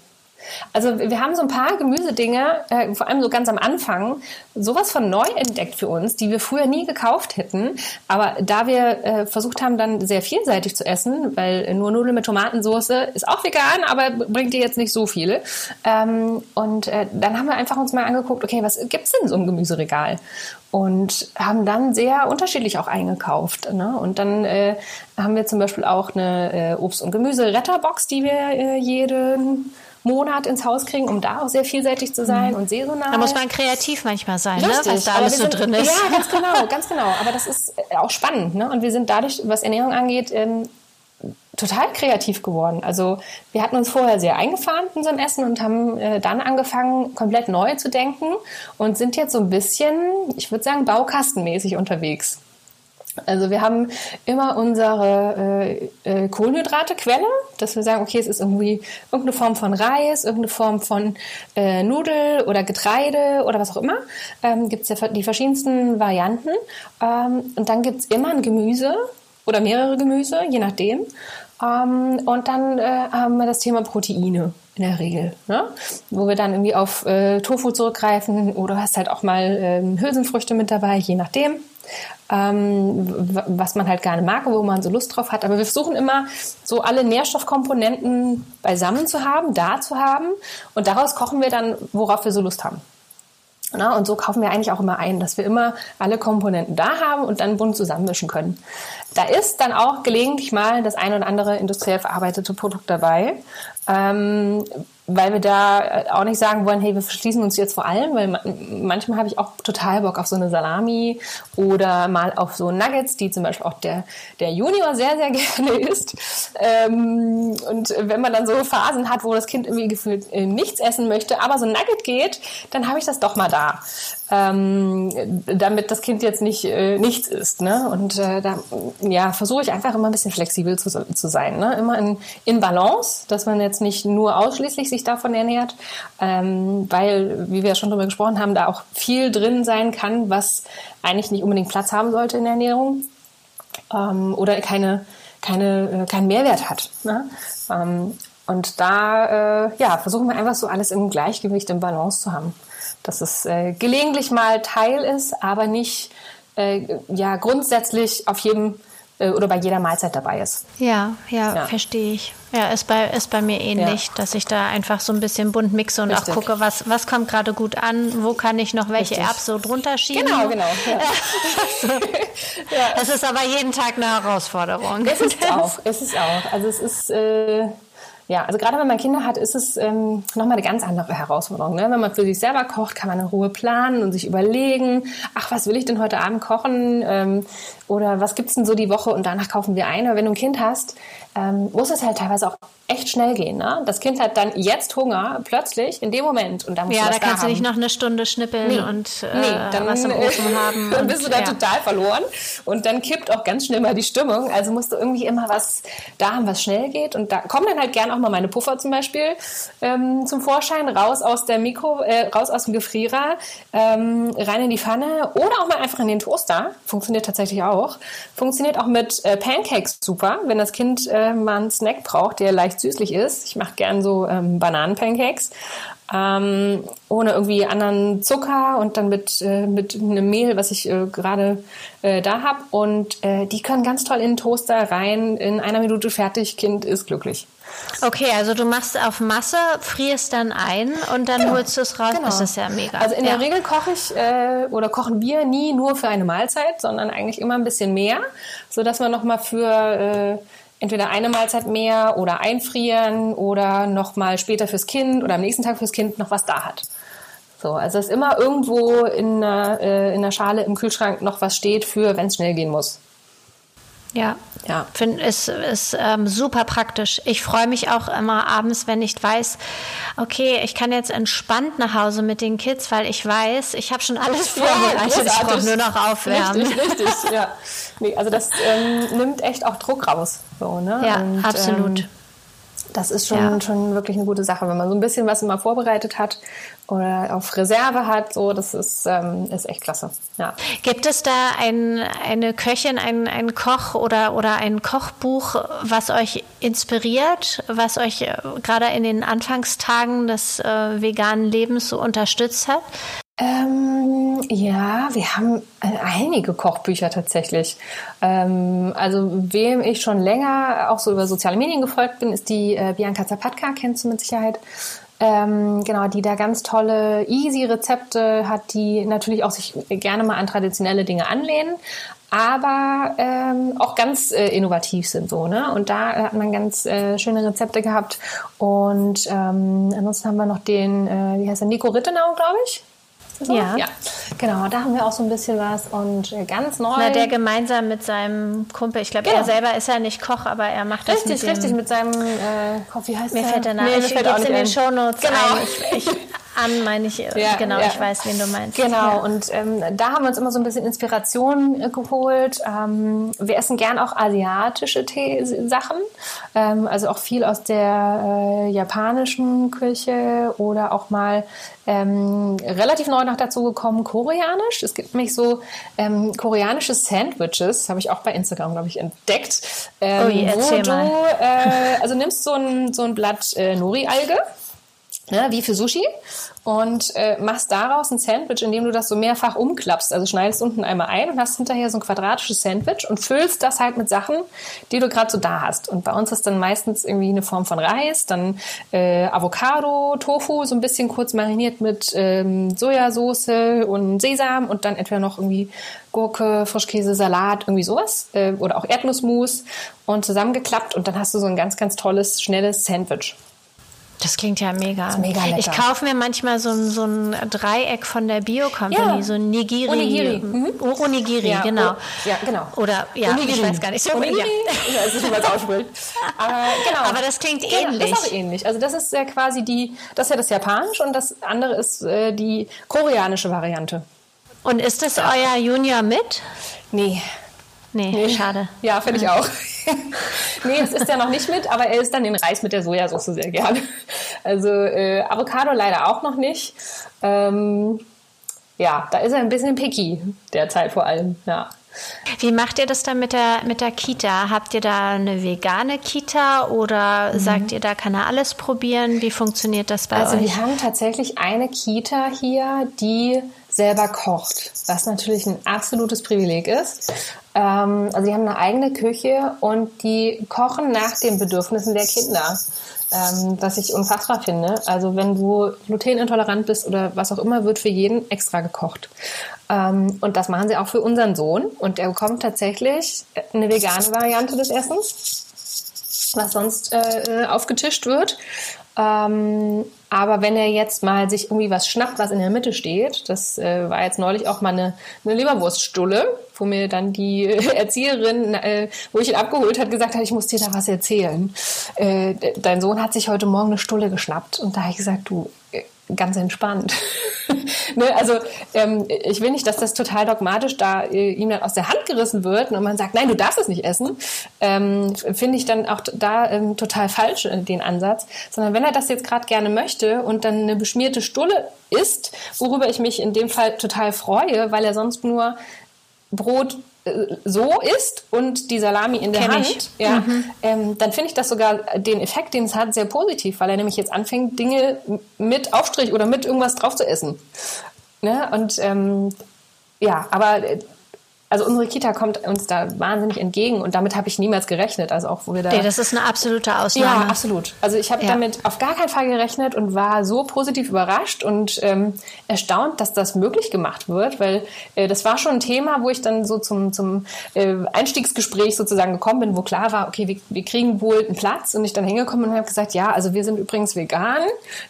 S2: Also wir haben so ein paar Gemüsedinge, äh, vor allem so ganz am Anfang, sowas von neu entdeckt für uns, die wir früher nie gekauft hätten. Aber da wir äh, versucht haben, dann sehr vielseitig zu essen, weil nur Nudeln mit Tomatensauce ist auch vegan, aber bringt dir jetzt nicht so viele. Ähm, und äh, dann haben wir einfach uns mal angeguckt, okay, was gibt's denn so im Gemüseregal? und haben dann sehr unterschiedlich auch eingekauft. Ne? Und dann äh, haben wir zum Beispiel auch eine äh, Obst- und Gemüse-Retterbox, die wir äh, jeden Monat ins Haus kriegen, um da auch sehr vielseitig zu sein mhm. und saisonal.
S1: Da muss man kreativ manchmal sein, ne? Richtig, ne? was da alles
S2: sind,
S1: so drin ist.
S2: Ja, ganz genau, ganz genau. Aber das ist äh, auch spannend. Ne? Und wir sind dadurch, was Ernährung angeht, ähm, total kreativ geworden. Also wir hatten uns vorher sehr eingefahren in unserem Essen und haben äh, dann angefangen, komplett neu zu denken und sind jetzt so ein bisschen, ich würde sagen, baukastenmäßig unterwegs. Also wir haben immer unsere äh, äh, Kohlenhydratequelle, dass wir sagen, okay, es ist irgendwie irgendeine Form von Reis, irgendeine Form von äh, Nudel oder Getreide oder was auch immer. Ähm, gibt es ja die verschiedensten Varianten. Ähm, und dann gibt es immer ein Gemüse oder mehrere Gemüse, je nachdem. Ähm, und dann äh, haben wir das Thema Proteine in der Regel, ne? wo wir dann irgendwie auf äh, Tofu zurückgreifen oder hast halt auch mal ähm, Hülsenfrüchte mit dabei, je nachdem was man halt gerne mag, wo man so Lust drauf hat. Aber wir versuchen immer, so alle Nährstoffkomponenten beisammen zu haben, da zu haben. Und daraus kochen wir dann, worauf wir so Lust haben. Na, und so kaufen wir eigentlich auch immer ein, dass wir immer alle Komponenten da haben und dann bunt zusammenmischen können. Da ist dann auch gelegentlich mal das ein oder andere industriell verarbeitete Produkt dabei. Ähm, weil wir da äh, auch nicht sagen wollen, hey, wir verschließen uns jetzt vor allem, weil manchmal habe ich auch total Bock auf so eine Salami oder mal auf so Nuggets, die zum Beispiel auch der, der Junior sehr, sehr gerne isst. Ähm, und wenn man dann so Phasen hat, wo das Kind irgendwie gefühlt äh, nichts essen möchte, aber so ein Nugget geht, dann habe ich das doch mal da. Ähm, damit das Kind jetzt nicht äh, nichts isst. Ne? Und äh, da ja, versuche ich einfach immer ein bisschen flexibel zu, zu sein. Ne? Immer in, in Balance, dass man jetzt nicht nur ausschließlich sich davon ernährt, ähm, weil, wie wir schon darüber gesprochen haben, da auch viel drin sein kann, was eigentlich nicht unbedingt Platz haben sollte in der Ernährung ähm, oder keine, keine, äh, keinen Mehrwert hat. Ne? Ähm, und da äh, ja, versuchen wir einfach so alles im Gleichgewicht, im Balance zu haben. Dass es äh, gelegentlich mal Teil ist, aber nicht äh, ja, grundsätzlich auf jedem oder bei jeder Mahlzeit dabei ist.
S1: Ja, ja, ja. verstehe ich. Ja, ist bei, ist bei mir ähnlich, ja. dass ich da einfach so ein bisschen bunt mixe und Richtig. auch gucke, was, was kommt gerade gut an, wo kann ich noch welche Richtig. Erbse so drunter schieben.
S2: Genau, genau. Ja.
S1: also, es ist aber jeden Tag eine Herausforderung.
S2: Es ist auch, es ist auch. Also es ist... Äh ja, also gerade wenn man Kinder hat, ist es ähm, nochmal eine ganz andere Herausforderung. Ne? Wenn man für sich selber kocht, kann man in Ruhe planen und sich überlegen, ach, was will ich denn heute Abend kochen? Ähm, oder was gibt's denn so die Woche und danach kaufen wir ein. Aber wenn du ein Kind hast, ähm, muss es halt teilweise auch echt schnell gehen. Ne? Das Kind hat dann jetzt Hunger, plötzlich, in dem Moment. Und dann musst
S1: ja,
S2: du
S1: da kannst
S2: da
S1: du nicht noch eine Stunde schnippeln nee. und äh, nee, dann, was im Ofen haben.
S2: dann bist du da ja. total verloren. Und dann kippt auch ganz schnell mal die Stimmung. Also musst du irgendwie immer was da haben, was schnell geht. Und da kommen dann halt gern auch mal meine Puffer zum Beispiel ähm, zum Vorschein, raus aus der Mikro, äh, raus aus dem Gefrierer, ähm, rein in die Pfanne oder auch mal einfach in den Toaster. Funktioniert tatsächlich auch. Funktioniert auch mit äh, Pancakes super, wenn das Kind äh, mal einen Snack braucht, der leicht süßlich ist. Ich mache gern so ähm, Bananenpancakes. Ähm, ohne irgendwie anderen Zucker und dann mit, äh, mit einem Mehl, was ich äh, gerade äh, da habe. Und äh, die können ganz toll in den Toaster rein, in einer Minute fertig, Kind ist glücklich.
S1: Okay, also du machst auf Masse, frierst dann ein und dann genau. holst du es raus. Genau. Das ist ja mega.
S2: Also in
S1: ja.
S2: der Regel koche ich äh, oder kochen wir nie nur für eine Mahlzeit, sondern eigentlich immer ein bisschen mehr, so dass man noch mal für äh, entweder eine Mahlzeit mehr oder einfrieren oder noch mal später fürs Kind oder am nächsten Tag fürs Kind noch was da hat. So, also ist immer irgendwo in einer, äh, Schale im Kühlschrank noch was steht für, wenn es schnell gehen muss.
S1: Ja, ja. Find, ist, ist ähm, super praktisch. Ich freue mich auch immer abends, wenn ich weiß, okay, ich kann jetzt entspannt nach Hause mit den Kids, weil ich weiß, ich habe schon alles vorbereitet. Ja, ich brauche nur noch aufwärmen.
S2: Richtig, richtig, ja. Nee, also das ähm, nimmt echt auch Druck raus. So, ne?
S1: Ja, Und, absolut. Ähm,
S2: das ist schon, ja. schon wirklich eine gute Sache, wenn man so ein bisschen was immer vorbereitet hat oder auf Reserve hat. So, das ist, ähm, ist echt klasse. Ja.
S1: Gibt es da ein, eine Köchin, ein, ein Koch oder, oder ein Kochbuch, was euch inspiriert, was euch äh, gerade in den Anfangstagen des äh, veganen Lebens so unterstützt hat?
S2: Ähm, ja, wir haben äh, einige Kochbücher tatsächlich. Ähm, also wem ich schon länger auch so über soziale Medien gefolgt bin, ist die äh, Bianca Zapatka, kennst du mit Sicherheit. Ähm, genau, die da ganz tolle, easy Rezepte hat, die natürlich auch sich gerne mal an traditionelle Dinge anlehnen, aber ähm, auch ganz äh, innovativ sind so, ne? Und da hat man ganz äh, schöne Rezepte gehabt. Und ähm, ansonsten haben wir noch den, äh, wie heißt der, Nico Rittenau, glaube ich.
S1: So? Ja. ja,
S2: genau. Da haben wir auch so ein bisschen was und äh, ganz neu.
S1: Na, der gemeinsam mit seinem Kumpel, ich glaube, genau. er selber ist ja nicht Koch, aber er macht
S2: richtig,
S1: das
S2: Richtig, richtig, mit seinem äh, Koch, wie heißt
S1: Mir
S2: der?
S1: fällt der Name. Nee, ich gebe es in den Shownotes genau. ein. Ich, ich an, meine ich, ja, genau, ja. ich weiß, wen du meinst.
S2: Genau, ja. und ähm, da haben wir uns immer so ein bisschen Inspiration äh, geholt. Ähm, wir essen gern auch asiatische Tee Sachen, ähm, also auch viel aus der äh, japanischen Küche oder auch mal ähm, relativ neu noch dazu gekommen, koreanisch. Es gibt nämlich so ähm, koreanische Sandwiches, habe ich auch bei Instagram, glaube ich, entdeckt.
S1: Ähm, Ui, erzähl
S2: wo du, äh, also nimmst so ein, so ein Blatt äh, Nori-Alge, ne, wie für Sushi und äh, machst daraus ein Sandwich, indem du das so mehrfach umklappst. Also schneidest unten einmal ein und hast hinterher so ein quadratisches Sandwich und füllst das halt mit Sachen, die du gerade so da hast. Und bei uns ist dann meistens irgendwie eine Form von Reis, dann äh, Avocado, Tofu, so ein bisschen kurz mariniert mit ähm, Sojasauce und Sesam und dann etwa noch irgendwie Gurke, Frischkäse, Salat, irgendwie sowas äh, oder auch Erdnussmus und zusammengeklappt und dann hast du so ein ganz, ganz tolles, schnelles Sandwich.
S1: Das klingt ja mega.
S2: Mega lecker.
S1: Ich kaufe mir manchmal so, ein- so ein Dreieck von der Bio-Company,
S2: Ja.
S1: so ein Nigiri.
S2: Onigiri. Mhm.
S1: O- Onigiri,
S2: Ja,
S1: genau.
S2: o- ja, genau.
S1: Oder, ja, ich
S2: Onigiri.
S1: weiß gar nicht. So,
S2: Onigiri.
S1: ja.
S2: Ja, es ist nicht. Aber, genau.
S1: Aber das klingt
S2: Genau,
S1: ähnlich.
S2: Das ist auch ähnlich. Also das ist ja quasi die, das ist ja das Japanische und das andere ist äh, die koreanische Variante.
S1: Und ist das euer Junior mit?
S2: Nee.
S1: Nee, schade.
S2: Ja, finde ich auch. nee, das ist er noch nicht mit, aber er isst dann den Reis mit der Sojasauce sehr gerne. Also äh, Avocado leider auch noch nicht. Ähm, ja, da ist er ein bisschen picky derzeit vor allem. Ja.
S1: Wie macht ihr das dann mit der, mit der Kita? Habt ihr da eine vegane Kita oder sagt ihr, da kann er alles probieren? Wie funktioniert das bei
S2: Also
S1: euch?
S2: wir haben tatsächlich eine Kita hier, die selber kocht, was natürlich ein absolutes Privileg ist. Ähm, also die haben eine eigene Küche und die kochen nach den Bedürfnissen der Kinder, ähm, was ich unfassbar finde. Also wenn du glutenintolerant bist oder was auch immer, wird für jeden extra gekocht. Ähm, und das machen sie auch für unseren Sohn und er bekommt tatsächlich eine vegane Variante des Essens was sonst äh, aufgetischt wird. Ähm, aber wenn er jetzt mal sich irgendwie was schnappt, was in der Mitte steht, das äh, war jetzt neulich auch mal eine, eine Leberwurststulle, wo mir dann die Erzieherin, äh, wo ich ihn abgeholt hat, gesagt hat, ich muss dir da was erzählen. Äh, de- dein Sohn hat sich heute Morgen eine Stulle geschnappt und da habe ich gesagt, du, ganz entspannt. ne, also ähm, ich will nicht, dass das total dogmatisch da äh, ihm dann aus der Hand gerissen wird und man sagt, nein, du darfst es nicht essen. Ähm, Finde ich dann auch da ähm, total falsch äh, den Ansatz, sondern wenn er das jetzt gerade gerne möchte und dann eine beschmierte Stulle isst, worüber ich mich in dem Fall total freue, weil er sonst nur Brot so isst und die Salami in der
S1: Kenn
S2: Hand,
S1: ich.
S2: ja, ähm, dann finde ich das sogar den Effekt, den es hat, sehr positiv, weil er nämlich jetzt anfängt, Dinge mit Aufstrich oder mit irgendwas drauf zu essen. Ne? Und ähm, ja, aber äh, also unsere Kita kommt uns da wahnsinnig entgegen und damit habe ich niemals gerechnet. Also auch wo wir da
S1: Nee, das ist eine absolute Ausnahme.
S2: ja, absolut. Also ich habe
S1: Ja.
S2: damit auf gar keinen Fall gerechnet und war so positiv überrascht und ähm, erstaunt, dass das möglich gemacht wird, weil äh, das war schon ein Thema, wo ich dann so zum, zum äh, Einstiegsgespräch sozusagen gekommen bin, wo klar war, okay, wir, wir kriegen wohl einen Platz und ich dann hingekommen und habe gesagt, ja, also wir sind übrigens vegan.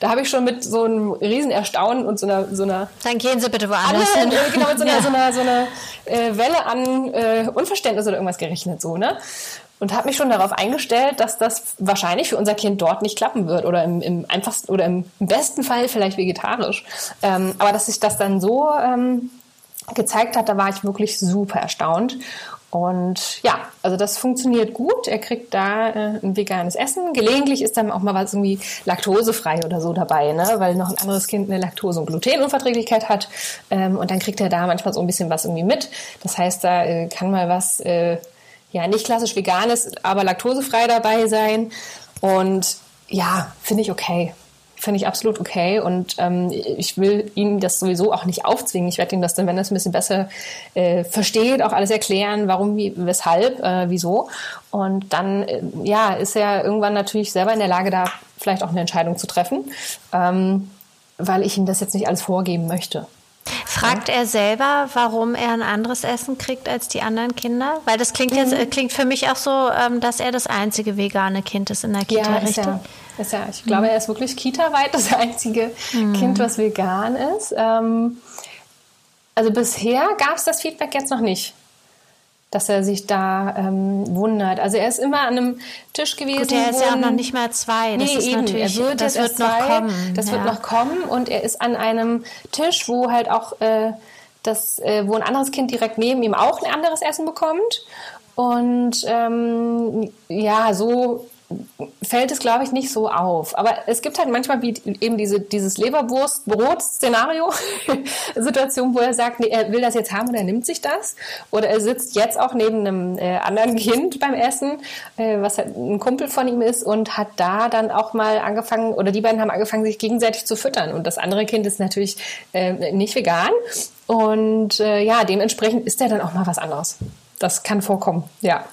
S2: Da habe ich schon mit so einem riesen Erstaunen und so einer, so einer
S1: Dann gehen Sie bitte woanders
S2: alle,
S1: hin.
S2: äh, genau, mit so einer,
S1: Ja.
S2: so einer, so einer äh, Welle an äh, Unverständnis oder irgendwas gerechnet, so, ne? Und habe mich schon darauf eingestellt, dass das wahrscheinlich für unser Kind dort nicht klappen wird oder im, im einfachsten oder im besten Fall vielleicht vegetarisch. Ähm, aber dass sich das dann so ähm, gezeigt hat, da war ich wirklich super erstaunt. Und ja, also das funktioniert gut. Er kriegt da äh, ein veganes Essen. Gelegentlich ist dann auch mal was irgendwie laktosefrei oder so dabei, ne? weil noch ein anderes Kind eine Laktose- und Glutenunverträglichkeit hat. Ähm, und dann kriegt er da manchmal so ein bisschen was irgendwie mit. Das heißt, da äh, kann mal was, äh, ja, nicht klassisch veganes, aber laktosefrei dabei sein. Und ja, finde ich okay. Finde ich absolut okay und ähm, ich will ihm das sowieso auch nicht aufzwingen. Ich werde ihm das dann, wenn er es ein bisschen besser äh, versteht, auch alles erklären, warum, wie, weshalb, äh, wieso. Und dann, äh, ja, ist er irgendwann natürlich selber in der Lage, da vielleicht auch eine Entscheidung zu treffen, ähm, weil ich ihm das jetzt nicht alles vorgeben möchte.
S1: Fragt er selber, warum er ein anderes Essen kriegt als die anderen Kinder? Weil das klingt jetzt äh, klingt für mich auch so, ähm, dass er das einzige vegane Kind ist in der Kita,
S2: Ja,
S1: richtig?
S2: ja, ist ja. Ich glaube, er ist wirklich Kita-weit das einzige Kind, was vegan ist. Ähm, also bisher gab es das Feedback jetzt noch nicht, dass er sich da ähm, wundert. Also er ist immer an einem Tisch gewesen.
S1: Gut, er ist ja auch noch nicht mal zwei. Das
S2: nee,
S1: ist
S2: eben.
S1: natürlich,
S2: er wird
S1: das wird noch
S2: zwei.
S1: kommen.
S2: Das
S1: ja.
S2: wird noch kommen und er ist an einem Tisch, wo halt auch äh, das, äh, wo ein anderes Kind direkt neben ihm auch ein anderes Essen bekommt. Und ähm, ja, so fällt es, glaube ich, nicht so auf. Aber es gibt halt manchmal wie eben diese, dieses Leberwurst-Brot-Szenario, Situation, wo er sagt, nee, er will das jetzt haben und er nimmt sich das. Oder er sitzt jetzt auch neben einem äh, anderen Kind beim Essen, äh, was halt ein Kumpel von ihm ist und hat da dann auch mal angefangen, oder die beiden haben angefangen, sich gegenseitig zu füttern. Und das andere Kind ist natürlich äh, nicht vegan. Und äh, ja, dementsprechend ist er dann auch mal was anderes. Das kann vorkommen, ja.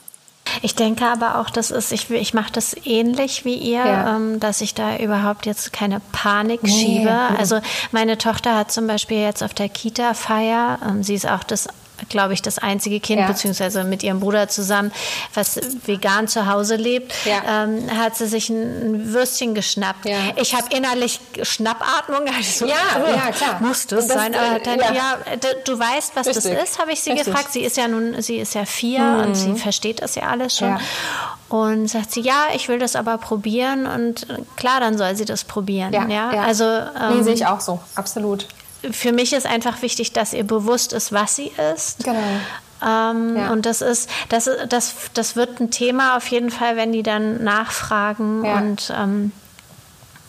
S1: Ich denke aber auch, das ist, ich, ich mache das ähnlich wie ihr,
S2: Ja.
S1: ähm, dass ich da überhaupt jetzt keine Panik
S2: Nee,
S1: schiebe.
S2: mhm.
S1: Also meine Tochter hat zum Beispiel jetzt auf der Kita-Feier, ähm, sie ist auch das glaube ich, das einzige Kind,
S2: Ja.
S1: beziehungsweise mit ihrem Bruder zusammen, was vegan zu Hause lebt,
S2: Ja.
S1: ähm, hat sie sich ein, Würstchen geschnappt.
S2: Ja.
S1: Ich habe innerlich Schnappatmung. Also,
S2: Ja, ja, klar.
S1: Muss das,
S2: Das,
S1: sein? Aber
S2: äh,
S1: dann,
S2: ja.
S1: du weißt, was
S2: Richtig.
S1: das ist, habe ich sie
S2: Richtig.
S1: gefragt. Sie ist ja nun, sie ist ja vier und sie versteht das ja alles schon. Und sagt sie, ja, ich will das aber probieren und klar, dann soll sie das probieren. Ja, also
S2: nee,
S1: ähm,
S2: sehe ich auch so, absolut.
S1: Für mich ist einfach wichtig, dass ihr bewusst ist, was sie ist.
S2: Genau.
S1: Ähm,
S2: Ja.
S1: Und das ist, das, das, das wird ein Thema auf jeden Fall, wenn die dann nachfragen.
S2: Ja.
S1: Und ähm,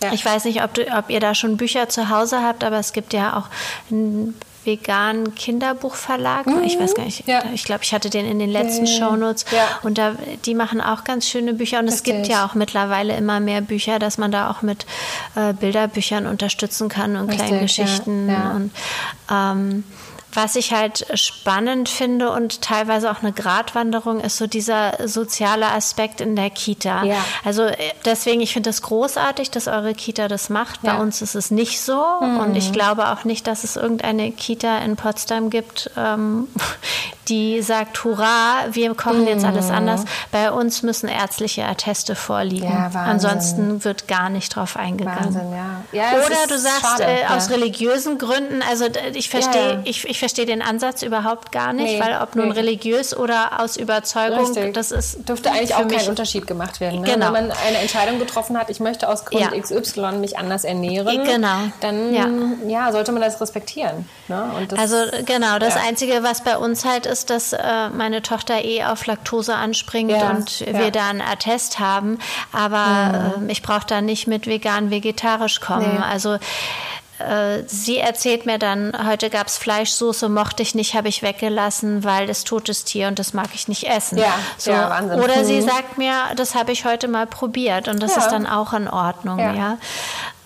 S2: Ja.
S1: ich weiß nicht, ob, du, ob ihr da schon Bücher zu Hause habt, aber es gibt ja auch einen veganen Kinderbuchverlag. Ich weiß gar nicht,
S2: Mhm. Ja.
S1: ich glaube, ich hatte den in den letzten
S2: Ja.
S1: Shownotes.
S2: Ja.
S1: Und da, die machen auch ganz schöne Bücher. Und es gibt ja auch mittlerweile immer mehr Bücher, dass man da auch mit äh, Bilderbüchern unterstützen kann und kleinen
S2: Richtig, ja.
S1: Geschichten. Und ähm, was ich halt spannend finde und teilweise auch eine Gratwanderung ist so dieser soziale Aspekt in der Kita.
S2: Ja.
S1: Also äh, deswegen, ich finde es großartig, dass eure Kita das macht. Bei
S2: Ja. Mhm.
S1: uns ist es nicht so und ich glaube auch nicht, dass es irgendeine Kita in Potsdam gibt, ähm, die sagt, hurra, wir kochen jetzt alles anders. Bei uns müssen ärztliche Atteste vorliegen.
S2: Mhm. Ja.
S1: Ansonsten wird gar nicht drauf eingegangen.
S2: Wahnsinn, ja.
S1: Oder du sagst äh, aus religiösen Gründen, also ich verstehe, ich, ich verstehe den Ansatz überhaupt gar nicht,
S2: Nee,
S1: weil ob nun
S2: nee.
S1: religiös oder aus Überzeugung,
S2: Richtig.
S1: das ist
S2: dürfte eigentlich auch kein Unterschied gemacht werden. Ne?
S1: Genau.
S2: Wenn man eine Entscheidung getroffen hat, ich möchte aus Grund
S1: Ja.
S2: XY mich anders ernähren,
S1: Genau.
S2: dann
S1: Ja.
S2: ja. sollte man das respektieren. Ne? Das,
S1: Also genau, das. Einzige, was bei uns halt ist, dass äh, meine Tochter eh auf Laktose anspringt und wir da einen Attest haben. Aber ähm, ich brauche da nicht mit vegan-vegetarisch kommen.
S2: Nee.
S1: Also äh, sie erzählt mir dann, heute gab es Fleischsoße, mochte ich nicht, habe ich weggelassen, weil das totes Tier und das mag ich nicht essen.
S2: Ja,
S1: so.
S2: ja, Wahnsinn.
S1: Oder sie
S2: Mhm.
S1: sagt mir, das habe ich heute mal probiert und das
S2: Ja.
S1: ist dann auch in Ordnung. Ja.
S2: Ja.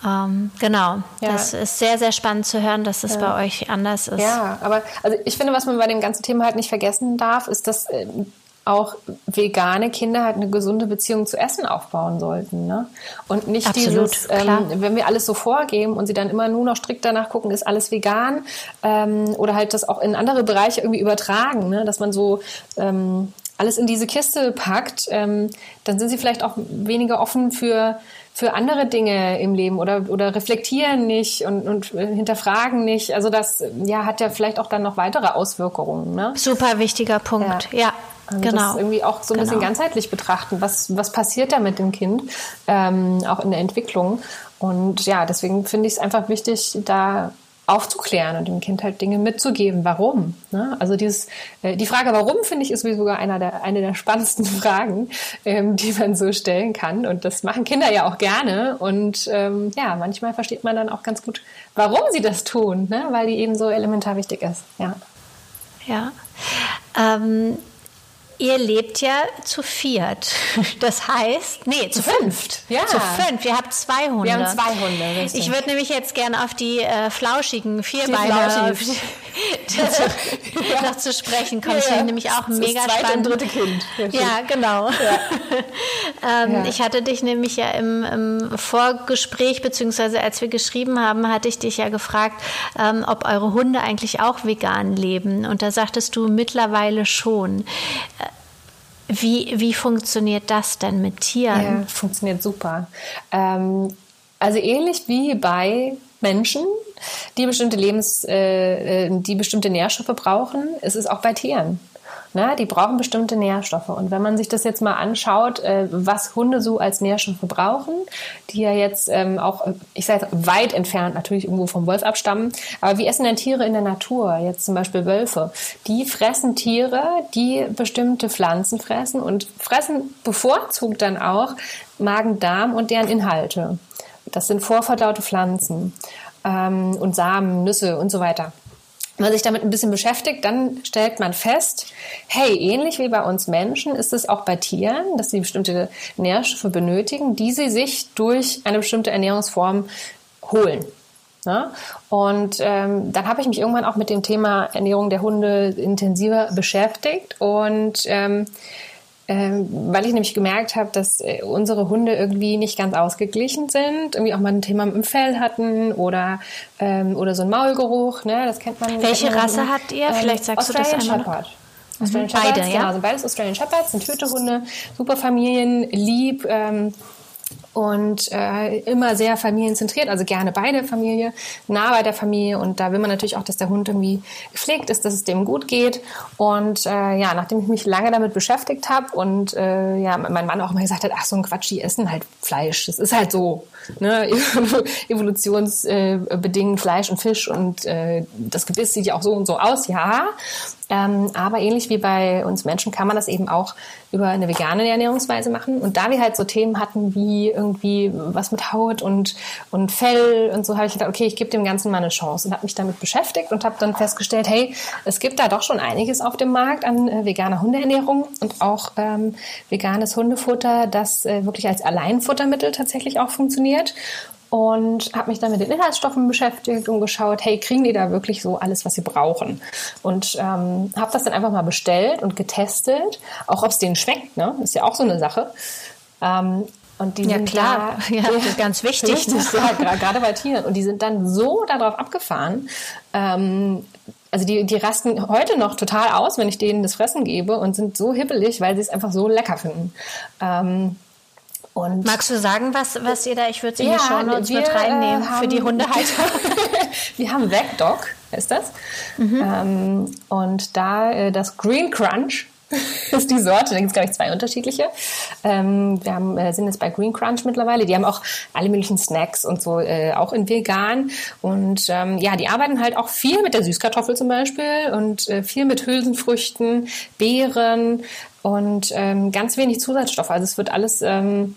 S1: Ähm, genau,
S2: Ja.
S1: das ist sehr, sehr spannend zu hören, dass es bei euch anders ist.
S2: Ja, aber also ich finde, was man bei dem ganzen Thema halt nicht vergessen darf, ist, dass ähm, auch vegane Kinder halt eine gesunde Beziehung zu Essen aufbauen sollten. Ne? Und nicht
S1: Absolut,
S2: dieses, ähm, wenn wir alles so vorgeben und sie dann immer nur noch strikt danach gucken, ist alles vegan ähm, oder halt das auch in andere Bereiche irgendwie übertragen, ne? dass man so ähm, alles in diese Kiste packt, ähm, dann sind sie vielleicht auch weniger offen für für andere Dinge im Leben oder, oder reflektieren nicht und, und äh, hinterfragen nicht. Also das ja, hat ja vielleicht auch dann noch weitere Auswirkungen. Ne?
S1: Super wichtiger Punkt. Ja,
S2: Also
S1: genau.
S2: Das irgendwie auch so ein bisschen
S1: Genau.
S2: ganzheitlich betrachten. Was, was passiert da mit dem Kind, ähm, auch in der Entwicklung? Und ja, deswegen finde ich es einfach wichtig, da aufzuklären und dem Kind halt Dinge mitzugeben. Warum? Ne? Also dieses, äh, die Frage Warum finde ich ist wie sogar einer der, eine der spannendsten Fragen, ähm, die man so stellen kann. Und das machen Kinder ja auch gerne. Und ähm, ja, manchmal versteht man dann auch ganz gut, warum sie das tun, ne? weil die eben so elementar wichtig ist. Ja.
S1: Ja. Ähm, ihr lebt ja zu viert. Das heißt, nee, zu, fünft.
S2: ja.
S1: Zu fünft. Wir haben zwei Hunde.
S2: Wir haben zwei Hunde, richtig.
S1: Ich würde nämlich jetzt gerne auf die äh, flauschigen Vierbeine
S2: flauschigen.
S1: dazu, noch zu sprechen. Das
S2: Ja,
S1: finde
S2: ja.
S1: ich nämlich auch
S2: Das
S1: mega
S2: zweite und
S1: spannend.
S2: dritte Kind. Ja, stimmt.
S1: Ja, genau. ähm,
S2: Ja.
S1: Ich hatte dich nämlich ja im, im Vorgespräch, beziehungsweise als wir geschrieben haben, hatte ich dich ja gefragt, ähm, ob eure Hunde eigentlich auch vegan leben. Und da sagtest du mittlerweile schon. Äh, Wie, wie funktioniert das denn mit Tieren?
S2: Ja, funktioniert super. Ähm, also ähnlich wie bei Menschen, die bestimmte Lebens, äh, äh, die bestimmte Nährstoffe brauchen, ist es auch bei Tieren. Na, die brauchen bestimmte Nährstoffe. Und wenn man sich das jetzt mal anschaut, äh, was Hunde so als Nährstoffe brauchen, die ja jetzt ähm, auch, ich sage weit entfernt natürlich irgendwo vom Wolf abstammen, aber wie essen denn Tiere in der Natur? Jetzt zum Beispiel Wölfe. Die fressen Tiere, die bestimmte Pflanzen fressen und fressen bevorzugt dann auch Magen, Darm und deren Inhalte. Das sind vorverdaute Pflanzen ähm, und Samen, Nüsse und so weiter. Wenn man sich damit ein bisschen beschäftigt, dann stellt man fest, hey, ähnlich wie bei uns Menschen ist es auch bei Tieren, dass sie bestimmte Nährstoffe benötigen, die sie sich durch eine bestimmte Ernährungsform holen. Ja? Und ähm, dann habe ich mich irgendwann auch mit dem Thema Ernährung der Hunde intensiver beschäftigt und ähm, ähm, weil ich nämlich gemerkt habe, dass äh, unsere Hunde irgendwie nicht ganz ausgeglichen sind, irgendwie auch mal ein Thema mit dem Fell hatten oder ähm, oder so ein Maulgeruch, ne, das kennt man.
S1: Welche
S2: kennt man
S1: Rasse habt ihr? Vielleicht sagst
S2: Australian
S1: du das einmal.
S2: Shepherd. Australian Shepherds,
S1: Beide, ja?
S2: genau, sind beides Australian Shepherds, sind Hütehunde, super Familien, lieb, ähm, und äh, immer sehr familienzentriert, also gerne beide Familie, nah bei der Familie. Und da will man natürlich auch, dass der Hund irgendwie gepflegt ist, dass es dem gut geht. Und äh, ja, nachdem ich mich lange damit beschäftigt habe und äh, ja, mein Mann auch mal gesagt hat, ach so ein Quatsch, die essen halt Fleisch, das ist halt so, ne, evolutionsbedingt Fleisch und Fisch und äh, das Gebiss sieht ja auch so und so aus, ja, ähm, aber ähnlich wie bei uns Menschen kann man das eben auch über eine vegane Ernährungsweise machen. Und da wir halt so Themen hatten wie irgendwie was mit Haut und, und Fell und so, habe ich gedacht, okay, ich gebe dem Ganzen mal eine Chance und habe mich damit beschäftigt und habe dann festgestellt, hey, es gibt da doch schon einiges auf dem Markt an äh, veganer Hundeernährung und auch ähm, veganes Hundefutter, das äh, wirklich als Alleinfuttermittel tatsächlich auch funktioniert und habe mich dann mit den Inhaltsstoffen beschäftigt und geschaut, hey, kriegen die da wirklich so alles, was sie brauchen? Und ähm, habe das dann einfach mal bestellt und getestet, auch ob es denen schmeckt, ne? Ist ja auch so eine Sache. Ähm, und die
S1: Ja,
S2: sind
S1: klar.
S2: Da,
S1: Ja, das ist ganz wichtig,
S2: Richtig,
S1: ne?
S2: ja, gerade bei Tieren. Und die sind dann so darauf abgefahren. Ähm, also die, die rasten heute noch total aus, wenn ich denen das Fressen gebe und sind so hibbelig, weil sie es einfach so lecker finden. Ähm, und
S1: Magst du sagen, was, was ihr da, ich würde es in
S2: Ja,
S1: die Shownotes
S2: wir,
S1: mit reinnehmen
S2: äh,
S1: für die
S2: haben-
S1: Hundehalter.
S2: wir haben Vegdog, heißt das. Ähm, und da äh, das Green Crunch ist die Sorte. Da gibt es, glaube ich, zwei unterschiedliche. Ähm, wir haben, äh, sind jetzt bei Green Crunch mittlerweile. Die haben auch alle möglichen Snacks und so, äh, auch in vegan. Und ähm, ja, die arbeiten halt auch viel mit der Süßkartoffel zum Beispiel und äh, viel mit Hülsenfrüchten, Beeren und ähm, ganz wenig Zusatzstoffe. Also es wird alles... Ähm,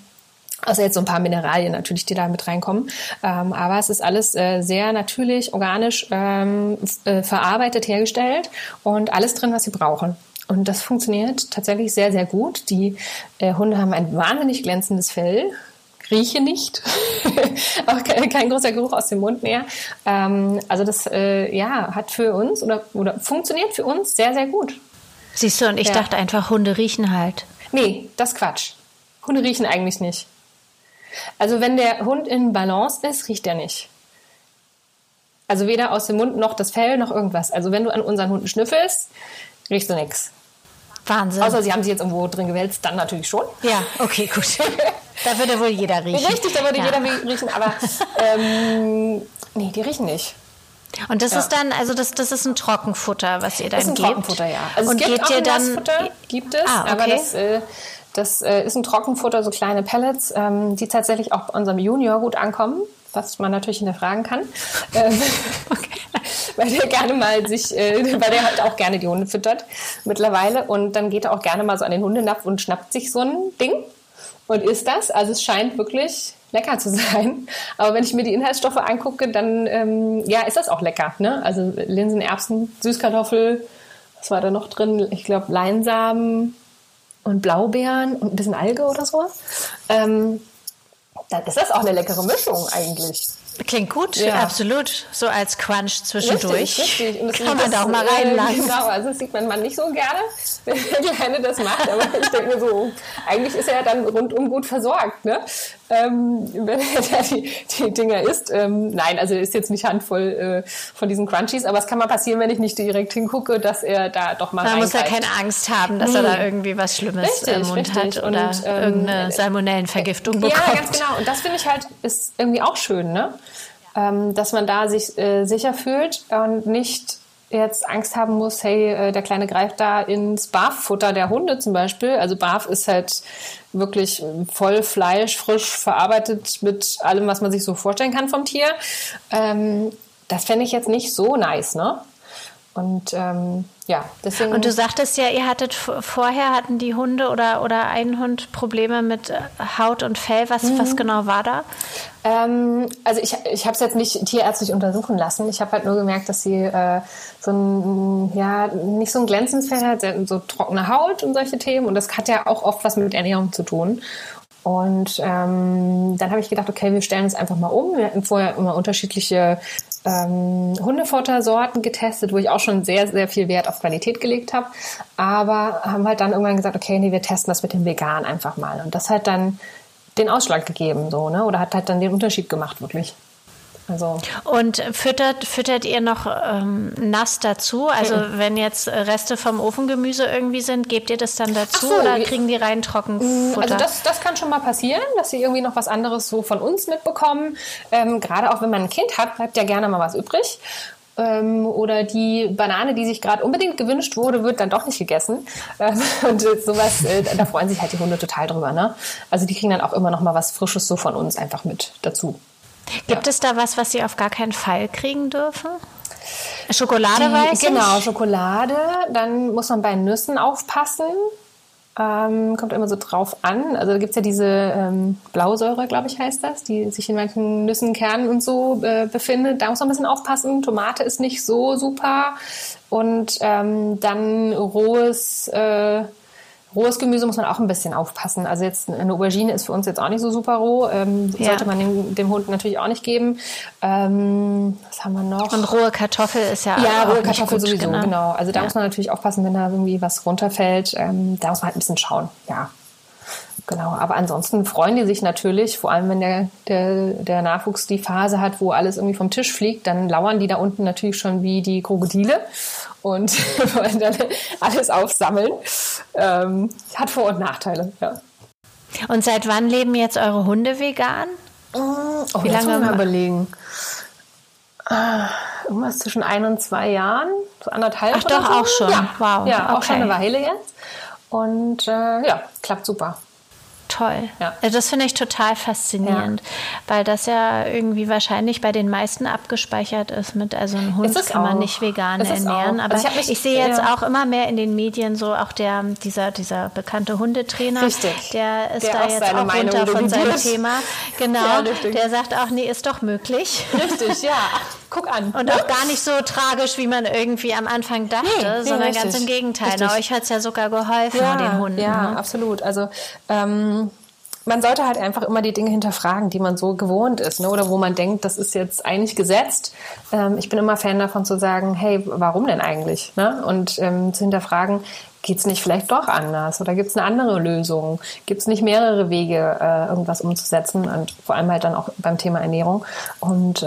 S2: Außer jetzt so ein paar Mineralien natürlich, die da mit reinkommen. Ähm, aber es ist alles äh, sehr natürlich, organisch ähm, äh, verarbeitet, hergestellt und alles drin, was sie brauchen. Und das funktioniert tatsächlich sehr, sehr gut. Die äh, Hunde haben ein wahnsinnig glänzendes Fell. Rieche nicht, auch kein, kein großer Geruch aus dem Mund mehr. Ähm, also das äh, ja hat für uns oder, oder funktioniert für uns sehr, sehr gut.
S1: Siehst du, und ich
S2: Ja.
S1: dachte einfach, Hunde riechen halt.
S2: Nee, das Quatsch. Hunde riechen eigentlich nicht. Also wenn der Hund in Balance ist, riecht er nicht. Also weder aus dem Mund noch das Fell noch irgendwas. Also wenn du an unseren Hunden schnüffelst, riechst du nichts.
S1: Wahnsinn.
S2: Außer sie haben sich jetzt irgendwo drin gewälzt, dann natürlich schon.
S1: ja, okay, gut. da würde wohl jeder riechen.
S2: Richtig, da würde
S1: ja.
S2: jeder riechen, aber ähm, nee, die riechen nicht.
S1: Und das
S2: Ja.
S1: ist dann, also das, das ist ein Trockenfutter, was ihr dann
S2: Das ist ein
S1: gebt.
S2: Trockenfutter, ja. Also
S1: und
S2: es gibt
S1: gebt
S2: auch
S1: ihr
S2: ein
S1: dann
S2: Nassfutter, gibt es,
S1: Ah,
S2: aber
S1: okay.
S2: das, äh, das äh, ist ein Trockenfutter, so kleine Pellets, ähm, die tatsächlich auch bei unserem Junior gut ankommen, was man natürlich hinterfragen kann. Ähm, weil der gerne mal sich, äh, weil der halt auch gerne die Hunde füttert mittlerweile und dann geht er auch gerne mal so an den Hundenapf und schnappt sich so ein Ding und isst das. Also es scheint wirklich lecker zu sein. Aber wenn ich mir die Inhaltsstoffe angucke, dann ähm, ja, ist das auch lecker. Ne? Also Linsen, Erbsen, Süßkartoffel, was war da noch drin? Ich glaube Leinsamen und Blaubeeren und ein bisschen Alge oder so. Ähm, dann ist das auch eine leckere Mischung eigentlich.
S1: Klingt gut,
S2: Ja.
S1: absolut. So als Crunch zwischendurch.
S2: Richtig, richtig. Und das-
S1: Kann man da auch mal
S2: äh,
S1: reinlassen.
S2: Genau, also das sieht man mal nicht so gerne, wenn der Kleine das macht. Aber ich denke mir so, eigentlich ist er ja dann rundum gut versorgt, ne? Ähm, wenn er da die, die Dinger isst. Ähm, nein, also er ist jetzt nicht handvoll äh, von diesen Crunchies, aber es kann mal passieren, wenn ich nicht direkt hingucke, dass er da doch mal
S1: Man muss ja keine Angst haben, dass er da irgendwie was Schlimmes
S2: Richtig,
S1: im Mund
S2: richtig.
S1: hat oder
S2: Und, ähm,
S1: irgendeine Salmonellenvergiftung bekommt.
S2: Ja, ganz genau. Und das finde ich halt ist irgendwie auch schön, ne? Ähm, dass man da sich äh, sicher fühlt und nicht jetzt Angst haben muss, hey, äh, der Kleine greift da ins Barffutter der Hunde zum Beispiel. Also Barf ist halt wirklich voll Fleisch, frisch verarbeitet mit allem, was man sich so vorstellen kann vom Tier. Ähm, das fände ich jetzt nicht so nice, ne? Und ähm, ja, deswegen.
S1: Und du sagtest ja, ihr hattet vorher hatten die Hunde oder, oder ein Hund Probleme mit äh, Haut und Fell. Was,
S2: Mhm.
S1: was genau war da?
S2: Ähm, also ich, ich habe es jetzt nicht tierärztlich untersuchen lassen. Ich habe halt nur gemerkt, dass sie äh, so ein, ja, nicht so ein glänzendes Fell hat so trockene Haut und solche Themen. Und das hat ja auch oft was mit Ernährung zu tun. Und ähm, dann habe ich gedacht, okay, wir stellen es einfach mal um. Wir hatten vorher immer unterschiedliche ähm, Hundefuttersorten getestet, wo ich auch schon sehr, sehr viel Wert auf Qualität gelegt habe. Aber haben halt dann irgendwann gesagt, okay, nee, wir testen das mit dem Vegan einfach mal. Und das hat dann den Ausschlag gegeben, so, ne? Oder hat halt dann den Unterschied gemacht, wirklich.
S1: Also und füttert, füttert ihr noch ähm, nass dazu? Also mhm. wenn jetzt Reste vom Ofengemüse irgendwie sind, gebt ihr das dann dazu so, oder kriegen die rein Trockenfutter?
S2: Also das, das kann schon mal passieren, dass sie irgendwie noch was anderes so von uns mitbekommen. Ähm, gerade auch wenn man ein Kind hat, bleibt ja gerne mal was übrig ähm, oder die Banane, die sich gerade unbedingt gewünscht wurde, wird dann doch nicht gegessen. Ähm, und sowas, äh, da freuen sich halt die Hunde total drüber. Ne? Also die kriegen dann auch immer noch mal was Frisches so von uns einfach mit dazu.
S1: Gibt ja. es da was, was Sie auf gar keinen Fall kriegen dürfen? Schokolade die, weiß
S2: Genau, Schokolade. Dann muss man bei Nüssen aufpassen. Ähm, kommt immer so drauf an. Also da gibt es ja diese ähm, Blausäure, glaube ich, heißt das, die sich in manchen Nüssen, Kernen und so äh, befindet. Da muss man ein bisschen aufpassen. Tomate ist nicht so super. Und ähm, dann rohes äh, Rohes Gemüse muss man auch ein bisschen aufpassen. Also jetzt eine Aubergine ist für uns jetzt auch nicht so super roh. Ähm, ja. Sollte man dem, dem, Hund natürlich auch nicht geben. Ähm, was haben wir noch?
S1: Und rohe Kartoffel ist ja
S2: Ja, rohe Kartoffel sowieso, genau. genau. Also da ja. muss man natürlich aufpassen, wenn da irgendwie was runterfällt. Ähm, da muss man halt ein bisschen schauen. Ja. Genau, aber ansonsten freuen die sich natürlich, vor allem wenn der, der, der Nachwuchs die Phase hat, wo alles irgendwie vom Tisch fliegt, dann lauern die da unten natürlich schon wie die Krokodile und wollen dann alles aufsammeln. Ähm, hat Vor- und Nachteile, ja.
S1: Und seit wann leben jetzt eure Hunde vegan?
S2: Oh, Wie lange wir überlegen? Ah, irgendwas zwischen ein und zwei Jahren, so anderthalb.
S1: Ach doch, so. auch schon.
S2: Ja, wow. Ja, okay. auch schon eine Weile jetzt. Und äh, ja, klappt super
S1: toll. Ja. Also das finde ich total faszinierend, ja. weil das ja irgendwie wahrscheinlich bei den meisten abgespeichert ist mit, also ein Hund kann man nicht vegan ernähren. Aber also ich, mich, ich, sehe jetzt ja. auch immer mehr in den Medien so auch der, dieser, dieser bekannte Hundetrainer,
S2: Richtig.
S1: der ist der da jetzt auch Meinung runter von seinem Thema. Genau, der sagt auch, nee, ist doch möglich.
S2: Richtig, ja. Guck an.
S1: Und auch gar nicht so tragisch, wie man irgendwie am Anfang dachte, nee, sondern richtig. ganz im Gegenteil. Richtig. euch hat es ja sogar geholfen,
S2: ja,
S1: den Hunden.
S2: Ja, ne? absolut. Also ähm, man sollte halt einfach immer die Dinge hinterfragen, die man so gewohnt ist, ne? oder wo man denkt, das ist jetzt eigentlich gesetzt. Ähm, ich bin immer Fan davon zu sagen, hey, warum denn eigentlich? Ne? Und ähm, zu hinterfragen, geht es nicht vielleicht doch anders oder gibt es eine andere Lösung? Gibt es nicht mehrere Wege, äh, irgendwas umzusetzen und vor allem halt dann auch beim Thema Ernährung. Und äh,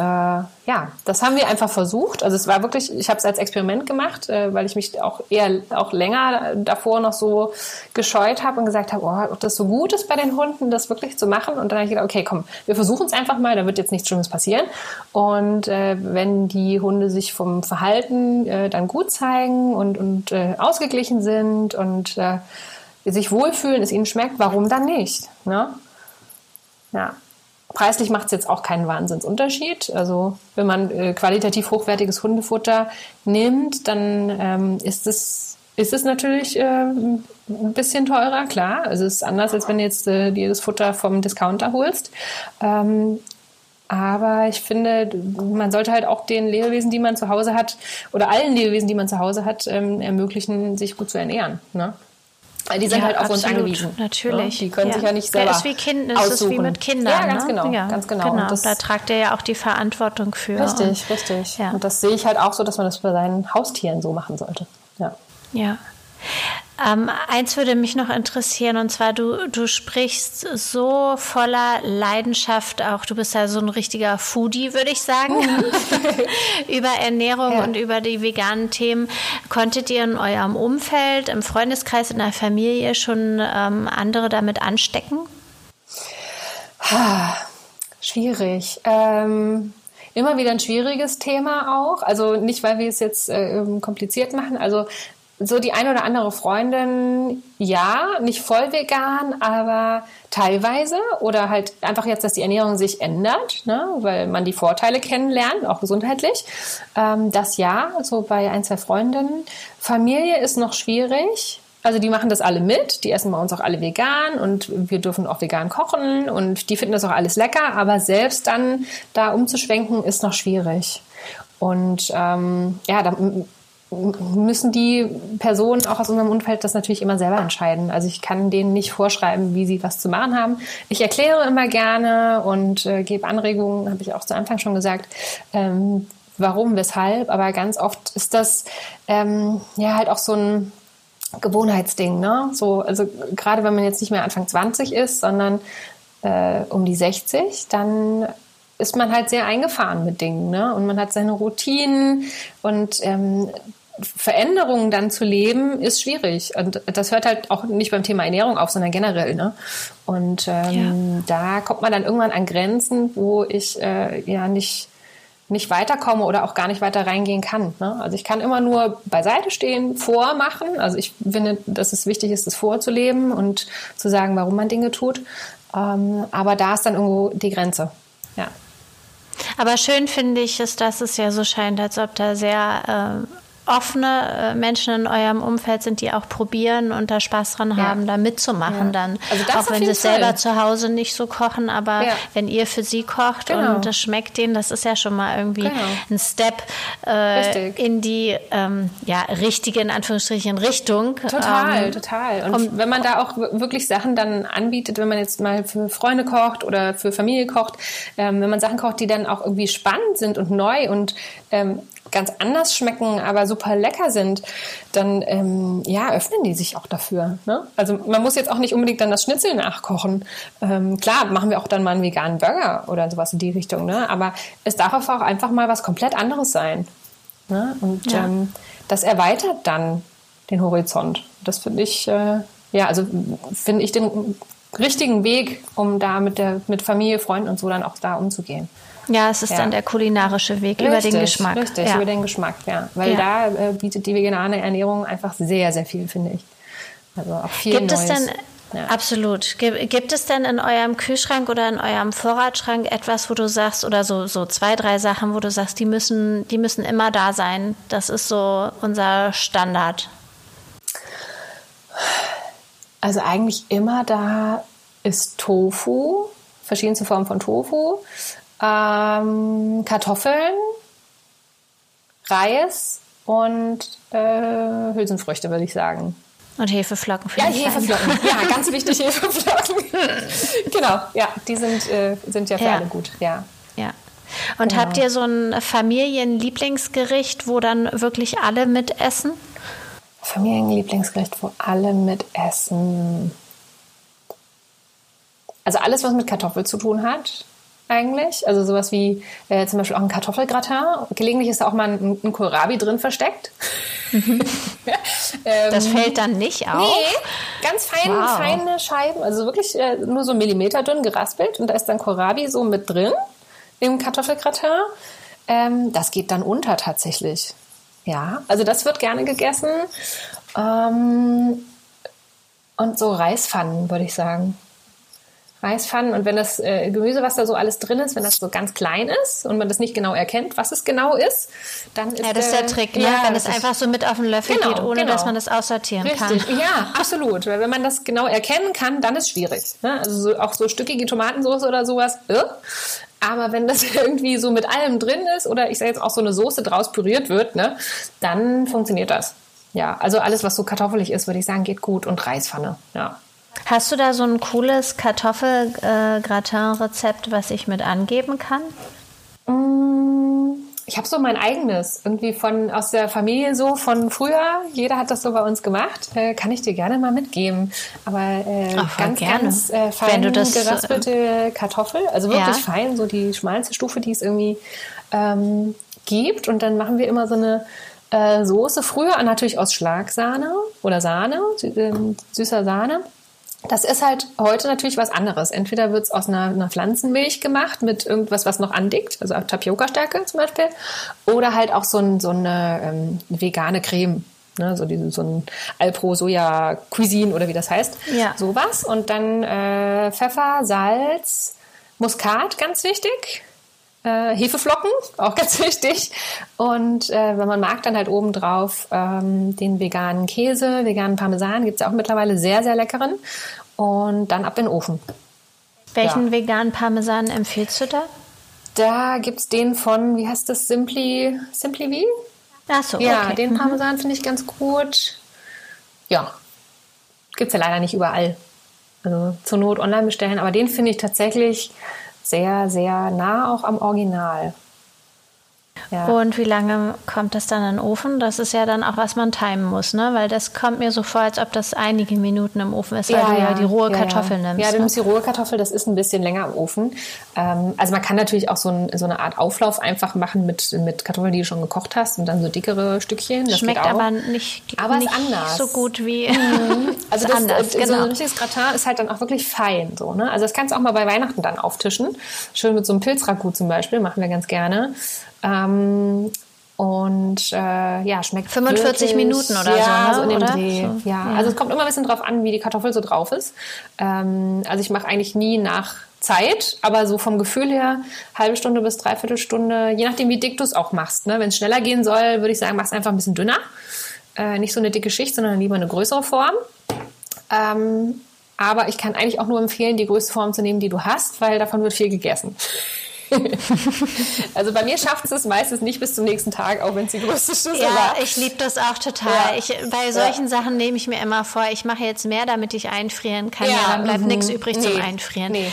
S2: ja, das haben wir einfach versucht. Also es war wirklich, ich habe es als Experiment gemacht, äh, weil ich mich auch eher auch länger davor noch so gescheut habe und gesagt habe, oh, ob das so gut ist bei den Hunden, das wirklich zu machen. Und dann habe ich gedacht, okay, komm, wir versuchen es einfach mal, da wird jetzt nichts Schlimmes passieren. Und äh, wenn die Hunde sich vom Verhalten äh, dann gut zeigen und, und äh, ausgeglichen sind, sind und äh, sich wohlfühlen, es ihnen schmeckt, warum dann nicht? Ne? Ja. Preislich macht es jetzt auch keinen Wahnsinnsunterschied. Also wenn man äh, qualitativ hochwertiges Hundefutter nimmt, dann ähm, ist es ist es natürlich äh, ein bisschen teurer, klar. Also es ist anders, als wenn du jetzt äh, dir das Futter vom Discounter holst. Ähm, aber ich finde, man sollte halt auch den Lebewesen, die man zu Hause hat, oder allen Lebewesen, die man zu Hause hat, ähm, ermöglichen, sich gut zu ernähren. Ne? Weil die sind ja, halt auf absolut, uns angewiesen.
S1: Ne? Natürlich.
S2: Die können ja. sich ja nicht selber.
S1: Das ist wie kind, das aussuchen. ist wie mit Kindern.
S2: Ja, ganz
S1: ne?
S2: genau. Ja, ganz genau.
S1: genau. da tragt er ja auch die Verantwortung für.
S2: Richtig, richtig. Und das sehe ich halt auch so, dass man das bei seinen Haustieren so machen sollte. Ja.
S1: Ja. Ähm, eins würde mich noch interessieren, und zwar du, du sprichst so voller Leidenschaft auch, du bist ja so ein richtiger Foodie, würde ich sagen, mhm. über Ernährung ja. und über die veganen Themen. Konntet ihr in eurem Umfeld, im Freundeskreis, in der Familie schon ähm, andere damit anstecken?
S2: Schwierig. Ähm immer wieder ein schwieriges Thema auch. Also nicht, weil wir es jetzt äh, kompliziert machen. Also so die eine oder andere Freundin, ja, nicht voll vegan, aber teilweise oder halt einfach jetzt, dass die Ernährung sich ändert, ne, weil man die Vorteile kennenlernt, auch gesundheitlich. Ähm, das ja, so bei ein, zwei Freundinnen. Familie ist noch schwierig. Also die machen das alle mit, die essen bei uns auch alle vegan und wir dürfen auch vegan kochen und die finden das auch alles lecker, aber selbst dann da umzuschwenken ist noch schwierig. Und ähm, ja, da müssen die Personen auch aus unserem Umfeld das natürlich immer selber entscheiden. Also ich kann denen nicht vorschreiben, wie sie was zu machen haben. Ich erkläre immer gerne und äh, gebe Anregungen, habe ich auch zu Anfang schon gesagt, ähm, warum, weshalb, aber ganz oft ist das ähm, ja halt auch so ein Gewohnheitsding, ne? So, also gerade wenn man jetzt nicht mehr Anfang 20 ist, sondern äh, um die 60, dann ist man halt sehr eingefahren mit Dingen, ne? Und man hat seine Routinen und ähm, Veränderungen dann zu leben, ist schwierig. Und das hört halt auch nicht beim Thema Ernährung auf, sondern generell. Ne? Und ähm, ja. da kommt man dann irgendwann an Grenzen, wo ich äh, ja nicht nicht weiterkomme oder auch gar nicht weiter reingehen kann. Ne? Also ich kann immer nur beiseite stehen, vormachen. Also ich finde, dass es wichtig ist, das vorzuleben und zu sagen, warum man Dinge tut. Ähm, aber da ist dann irgendwo die Grenze. Ja.
S1: Aber schön finde ich es, dass es ja so scheint, als ob da sehr äh, offene äh, Menschen in eurem Umfeld sind, die auch probieren und da Spaß dran ja. haben, da mitzumachen ja. dann. Also auch wenn sie selber zu Hause nicht so kochen, aber ja. wenn ihr für sie kocht genau. und das schmeckt denen, das ist ja schon mal irgendwie genau. ein Step äh, in die ähm, ja, richtige, in Anführungsstrichen, Richtung.
S2: Total, ähm, total. Und um, wenn man da auch wirklich Sachen dann anbietet, wenn man jetzt mal für Freunde kocht oder für Familie kocht, ähm, wenn man Sachen kocht, die dann auch irgendwie spannend sind und neu und ähm, ganz anders schmecken, aber super lecker sind, dann ähm, ja, öffnen die sich auch dafür. Ne? Also man muss jetzt auch nicht unbedingt dann das Schnitzel nachkochen. Ähm, klar, machen wir auch dann mal einen veganen Burger oder sowas in die Richtung, ne? aber es darf auch einfach mal was komplett anderes sein. Ne? Und ja. ähm, das erweitert dann den Horizont. Das finde ich, äh, ja, also finde ich den richtigen Weg, um da mit der mit Familie, Freunden und so dann auch da umzugehen.
S1: Ja, es ist ja. dann der kulinarische Weg richtig, über den Geschmack.
S2: Richtig,
S1: ja.
S2: über den Geschmack, ja. Weil ja. da äh, bietet die vegane Ernährung einfach sehr, sehr viel, finde ich.
S1: Also auch viel Gibt Neues. es denn ja. Absolut. Gibt es denn in eurem Kühlschrank oder in eurem Vorratsschrank etwas, wo du sagst, oder so, so zwei, drei Sachen, wo du sagst, die müssen, die müssen immer da sein? Das ist so unser Standard.
S2: Also eigentlich immer da ist Tofu, verschiedenste Formen von Tofu ähm, Kartoffeln, Reis und äh, Hülsenfrüchte, würde ich sagen.
S1: Und Hefeflocken.
S2: Ja, Hefeflocken. ja, ganz wichtig, Hefeflocken. genau, ja, die sind, äh, sind ja für ja. alle gut. Ja.
S1: ja. Und genau. habt ihr so ein Familienlieblingsgericht, wo dann wirklich alle mitessen?
S2: Familienlieblingsgericht, wo alle mitessen. Also alles, was mit Kartoffel zu tun hat eigentlich. Also sowas wie äh, zum Beispiel auch ein Kartoffelgratin. Gelegentlich ist da auch mal ein, ein Kohlrabi drin versteckt.
S1: Mhm. ähm, das fällt dann nicht auf?
S2: Nee, ganz fein, wow. feine Scheiben. Also wirklich äh, nur so Millimeter dünn geraspelt. Und da ist dann Kohlrabi so mit drin im Kartoffelgratin. Ähm, das geht dann unter tatsächlich. Ja, also das wird gerne gegessen. Ähm, und so Reispfannen, würde ich sagen. Reispfannen und wenn das äh, Gemüse, was da so alles drin ist, wenn das so ganz klein ist und man das nicht genau erkennt, was es genau ist, dann ist
S1: Ja, das ist der Trick, ne? Ja, wenn es einfach so mit auf den Löffel genau, geht, ohne genau. dass man das aussortieren Richtig.
S2: kann. Ja, absolut. Weil wenn man das genau erkennen kann, dann ist es schwierig. Ne? Also so, auch so stückige Tomatensauce oder sowas. Äh? Aber wenn das irgendwie so mit allem drin ist oder ich sage jetzt auch so eine Soße draus püriert wird, ne, dann funktioniert das. Ja, also alles, was so kartoffelig ist, würde ich sagen, geht gut und Reispfanne. Ja.
S1: Hast du da so ein cooles Kartoffelgratin-Rezept, was ich mit angeben kann?
S2: Mm, ich habe so mein eigenes, irgendwie von aus der Familie so von früher. Jeder hat das so bei uns gemacht. Äh, kann ich dir gerne mal mitgeben. Aber äh, Ach, ganz, gerne. ganz äh, fein das, äh, geraspelte Kartoffel, also wirklich ja. fein, so die schmalste Stufe, die es irgendwie ähm, gibt. Und dann machen wir immer so eine äh, Soße. Früher natürlich aus Schlagsahne oder Sahne, ähm, süßer Sahne. Das ist halt heute natürlich was anderes. Entweder wird es aus einer, einer, Pflanzenmilch gemacht mit irgendwas, was noch andickt, also Tapioca-Stärke zum Beispiel, oder halt auch so, ein, so eine ähm, vegane Creme. Ne, so, diese, so ein Alpro-Soja-Cuisine oder wie das heißt. Ja. Sowas. Und dann äh, Pfeffer, Salz, Muskat, ganz wichtig äh, Hefeflocken, auch ganz wichtig. Und äh, wenn man mag, dann halt obendrauf ähm, den veganen Käse, veganen Parmesan, gibt's ja auch mittlerweile sehr, sehr leckeren. Und dann ab in den Ofen.
S1: Welchen ja. veganen Parmesan empfiehlst du da?
S2: Da gibt's den von, wie heißt das, Simply, Simply wie?
S1: Ach so,
S2: Ja, okay. den mhm. Parmesan mhm. finde ich ganz gut. Ja, gibt's ja leider nicht überall. Also zur Not online bestellen, aber den finde ich tatsächlich sehr, sehr nah auch am Original. Ja.
S1: Und wie lange kommt das dann in den Ofen? Das ist ja dann auch, was man timen muss, ne? Weil das kommt mir so vor, als ob das einige Minuten im Ofen ist, weil du ja die rohe Kartoffel
S2: ja.
S1: nimmst.
S2: Ja, du
S1: ne?
S2: nimmst die rohe Kartoffel, das ist ein bisschen länger im Ofen. Ähm, also man kann natürlich auch so, ein, so, eine Art Auflauf einfach machen mit, mit Kartoffeln, die du schon gekocht hast und dann so dickere Stückchen. Das
S1: Schmeckt aber nicht,
S2: Aber
S1: nicht
S2: anders.
S1: so gut wie
S2: Also
S1: ist
S2: das,
S1: anders,
S2: so
S1: genau.
S2: ein richtiges Gratin ist halt dann auch wirklich fein. So, ne? Also das kannst du auch mal bei Weihnachten dann auftischen. Schön mit so einem Pilzragout zum Beispiel, machen wir ganz gerne. Ähm, und äh, ja, schmeckt
S1: 45
S2: wirklich,
S1: Minuten oder
S2: ja,
S1: so, ne?
S2: in dem
S1: Oder?
S2: Dreh.
S1: So,
S2: Ja.
S1: ja.
S2: also es kommt immer ein bisschen drauf an, wie die Kartoffel so drauf ist. Ähm, also ich mache eigentlich nie nach Zeit, aber so vom Gefühl her halbe Stunde bis dreiviertel Stunde, je nachdem wie dick du es auch machst. Ne? Wenn es schneller gehen soll, würde ich sagen, mach es einfach ein bisschen dünner. Äh, nicht so eine dicke Schicht, sondern lieber eine größere Form. Ähm, aber ich kann eigentlich auch nur empfehlen, die größte Form zu nehmen, die du hast, weil davon wird viel gegessen. also bei mir schafft es meistens nicht bis zum nächsten Tag, auch wenn es die größte Schüssel
S1: Ja,
S2: war.
S1: ich liebe das auch total.
S2: Ja.
S1: Ich, bei solchen Sachen nehme ich mir immer vor, ich mache jetzt mehr, damit ich einfrieren kann. Ja, dann bleibt
S2: mhm.
S1: nichts übrig zum
S2: Nee,
S1: Einfrieren.
S2: Nee.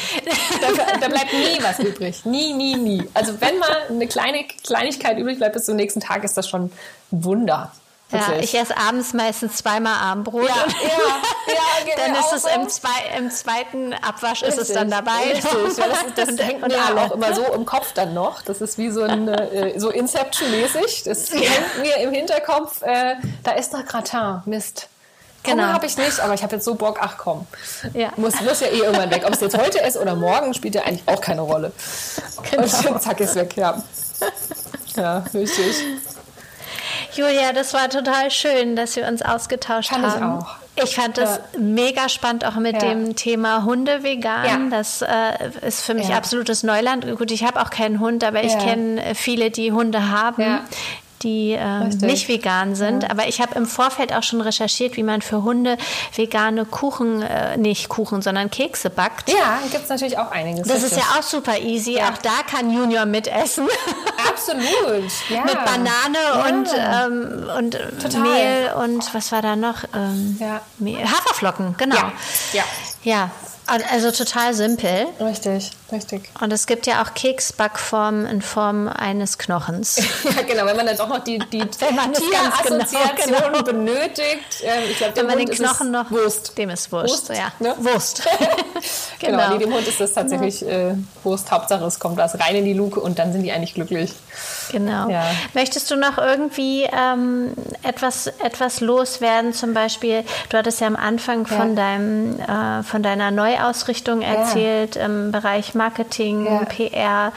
S2: Da, da bleibt nie was übrig. Nie, nie, nie. Also wenn mal eine kleine Kleinigkeit übrig bleibt bis zum nächsten Tag, ist das schon ein Wunder.
S1: Ja, ich esse abends meistens zweimal Abendbrot.
S2: ja, ja, ja, geht
S1: dann ist es im, zwei, im zweiten Abwasch ist es dann dabei.
S2: Richtig, ja, das, das hängt
S1: Und
S2: mir
S1: alle.
S2: auch immer so im Kopf dann noch. Das ist wie so ein äh, so Inception-mäßig. Das hängt mir im Hinterkopf. Äh, da ist noch Gratin. Mist.
S1: Genau.
S2: Genau. habe ich nicht, aber ich habe jetzt so Bock. Ach komm,
S1: Ja.
S2: muss, muss ja eh irgendwann weg. Ob es jetzt heute ist oder morgen, spielt ja eigentlich auch keine Rolle.
S1: Genau.
S2: Und zack ist weg, ja. Ja, richtig.
S1: Julia, das war total schön, dass wir uns ausgetauscht
S2: ich
S1: haben.
S2: auch.
S1: Ich fand das mega spannend, auch mit
S2: Ja.
S1: dem Thema Hunde vegan.
S2: Ja.
S1: Das äh, ist für mich absolutes Neuland. Gut, ich habe auch keinen Hund, aber ich kenne viele, die Hunde haben.
S2: Ja.
S1: die ähm, nicht vegan sind. Aber ich habe im Vorfeld auch schon recherchiert, wie man für Hunde vegane Kuchen, äh, nicht Kuchen, sondern Kekse backt.
S2: Ja, gibt es natürlich auch einiges.
S1: Das ist
S2: richtig.
S1: ja auch super easy.
S2: Ja.
S1: Auch da kann Junior mitessen.
S2: Absolut. Ja.
S1: Mit Banane
S2: Ja.
S1: und, ähm, und
S2: Total.
S1: Mehl und was war da noch? Ähm,
S2: Ja.
S1: Haferflocken, genau.
S2: Ja. Ja.
S1: Ja, also total simpel.
S2: Richtig, richtig.
S1: Und es gibt ja auch Keksbackformen in Form eines Knochens.
S2: Ja, genau, wenn man dann auch noch die, die
S1: ganz genau-
S2: Tierassoziation
S1: genau.
S2: benötigt. Ähm, ich glaube,
S1: Wenn man
S2: Hund
S1: den Knochen noch.
S2: Wurst.
S1: Dem ist Wurst.
S2: Wurst,
S1: ja.
S2: ne?
S1: Wurst.
S2: Genau,
S1: genau.
S2: nee, dem Hund ist das tatsächlich äh, Wurst. Hauptsache, es kommt was rein in die Luke und dann sind die eigentlich glücklich.
S1: Genau.
S2: Ja.
S1: Möchtest du noch irgendwie ähm, etwas, etwas loswerden? Zum Beispiel, du hattest ja am Anfang von, deinem, äh, von deiner Neuausrichtung erzählt im Bereich Marketing,
S2: Ja.
S1: PR,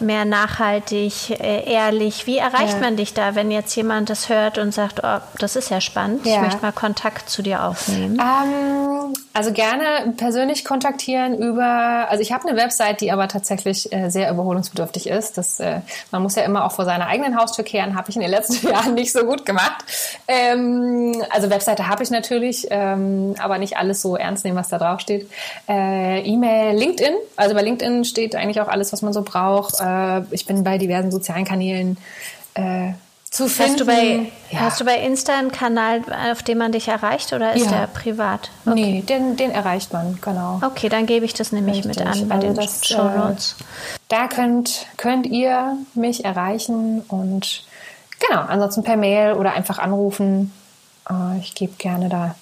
S1: mehr nachhaltig, äh, ehrlich. Wie erreicht
S2: Ja.
S1: man dich da, wenn jetzt jemand das hört und sagt, oh, das ist ja spannend, ich
S2: Ja.
S1: möchte mal Kontakt zu dir aufnehmen?
S2: Ähm, also gerne persönlich kontaktieren über, also ich habe eine Website, die aber tatsächlich äh, sehr überholungsbedürftig ist. Das, äh, man muss ja immer auch vor seiner eigenen Haustür kehren, habe ich in den letzten Jahren nicht so gut gemacht. Ähm, also Webseite habe ich natürlich, ähm, aber nicht alles so ernst nehmen, was da drauf steht. Äh, E-Mail, LinkedIn, also bei LinkedIn steht eigentlich auch alles, was man so braucht. Äh, ich bin bei diversen sozialen Kanälen äh, zu finden.
S1: Hast du, bei,
S2: Ja.
S1: hast du bei Insta einen Kanal, auf dem man dich erreicht oder ist
S2: Ja.
S1: der privat?
S2: Nee, den, den erreicht man, genau.
S1: Okay, dann gebe ich das nämlich mit
S2: Richtig.
S1: an bei
S2: Also
S1: den
S2: das,
S1: Show Notes.
S2: Da könnt, könnt ihr mich erreichen und genau, ansonsten per Mail oder einfach anrufen. Äh, Ich gebe gerne da,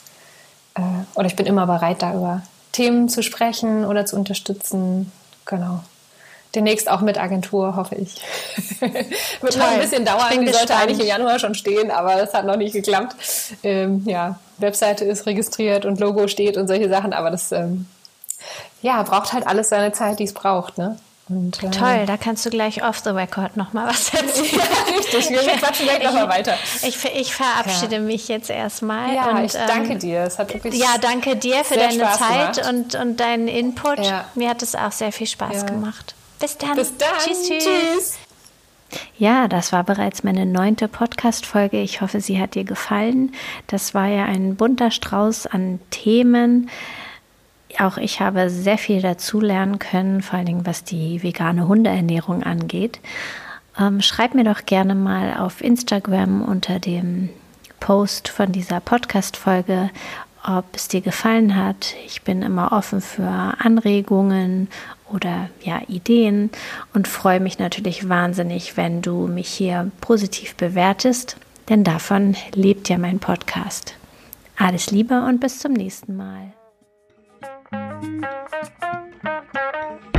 S2: äh, oder ich bin immer bereit, da über Themen zu sprechen oder zu unterstützen. Genau. Demnächst auch mit Agentur, hoffe ich. Wird noch ein bisschen dauern. Die sollte
S1: gespannt.
S2: eigentlich im Januar schon stehen, aber das hat noch nicht geklappt. Ähm, ja, Webseite ist registriert und Logo steht und solche Sachen, aber das ähm, ja, braucht halt alles seine Zeit, die es braucht. Ne? Und, äh,
S1: Toll, da kannst du gleich off the record nochmal was erzählen.
S2: Richtig, wir quatschen gleich nochmal weiter.
S1: Ich, ich verabschiede mich jetzt erstmal.
S2: Ja,
S1: und,
S2: ich danke
S1: ähm,
S2: dir. Es hat wirklich
S1: Ja, danke dir für deine
S2: Spaß
S1: Zeit
S2: gemacht.
S1: und, und deinen Input.
S2: Ja.
S1: Mir hat es auch sehr viel Spaß
S2: Ja.
S1: gemacht. Bis dann.
S2: Bis dann.
S1: Tschüss, tschüss.
S2: tschüss.
S1: Ja, das war bereits meine neunte Podcast-Folge. Ich hoffe, sie hat dir gefallen. Das war ja ein bunter Strauß an Themen. Auch ich habe sehr viel dazu lernen können, vor allen Dingen was die vegane Hundeernährung angeht. Ähm, schreib mir doch gerne mal auf Instagram unter dem Post von dieser Podcast-Folge, ob es dir gefallen hat. Ich bin immer offen für Anregungen oder ja, Ideen und freue mich natürlich wahnsinnig, wenn du mich hier positiv bewertest, denn davon lebt ja mein Podcast. Alles Liebe und bis zum nächsten Mal. thank you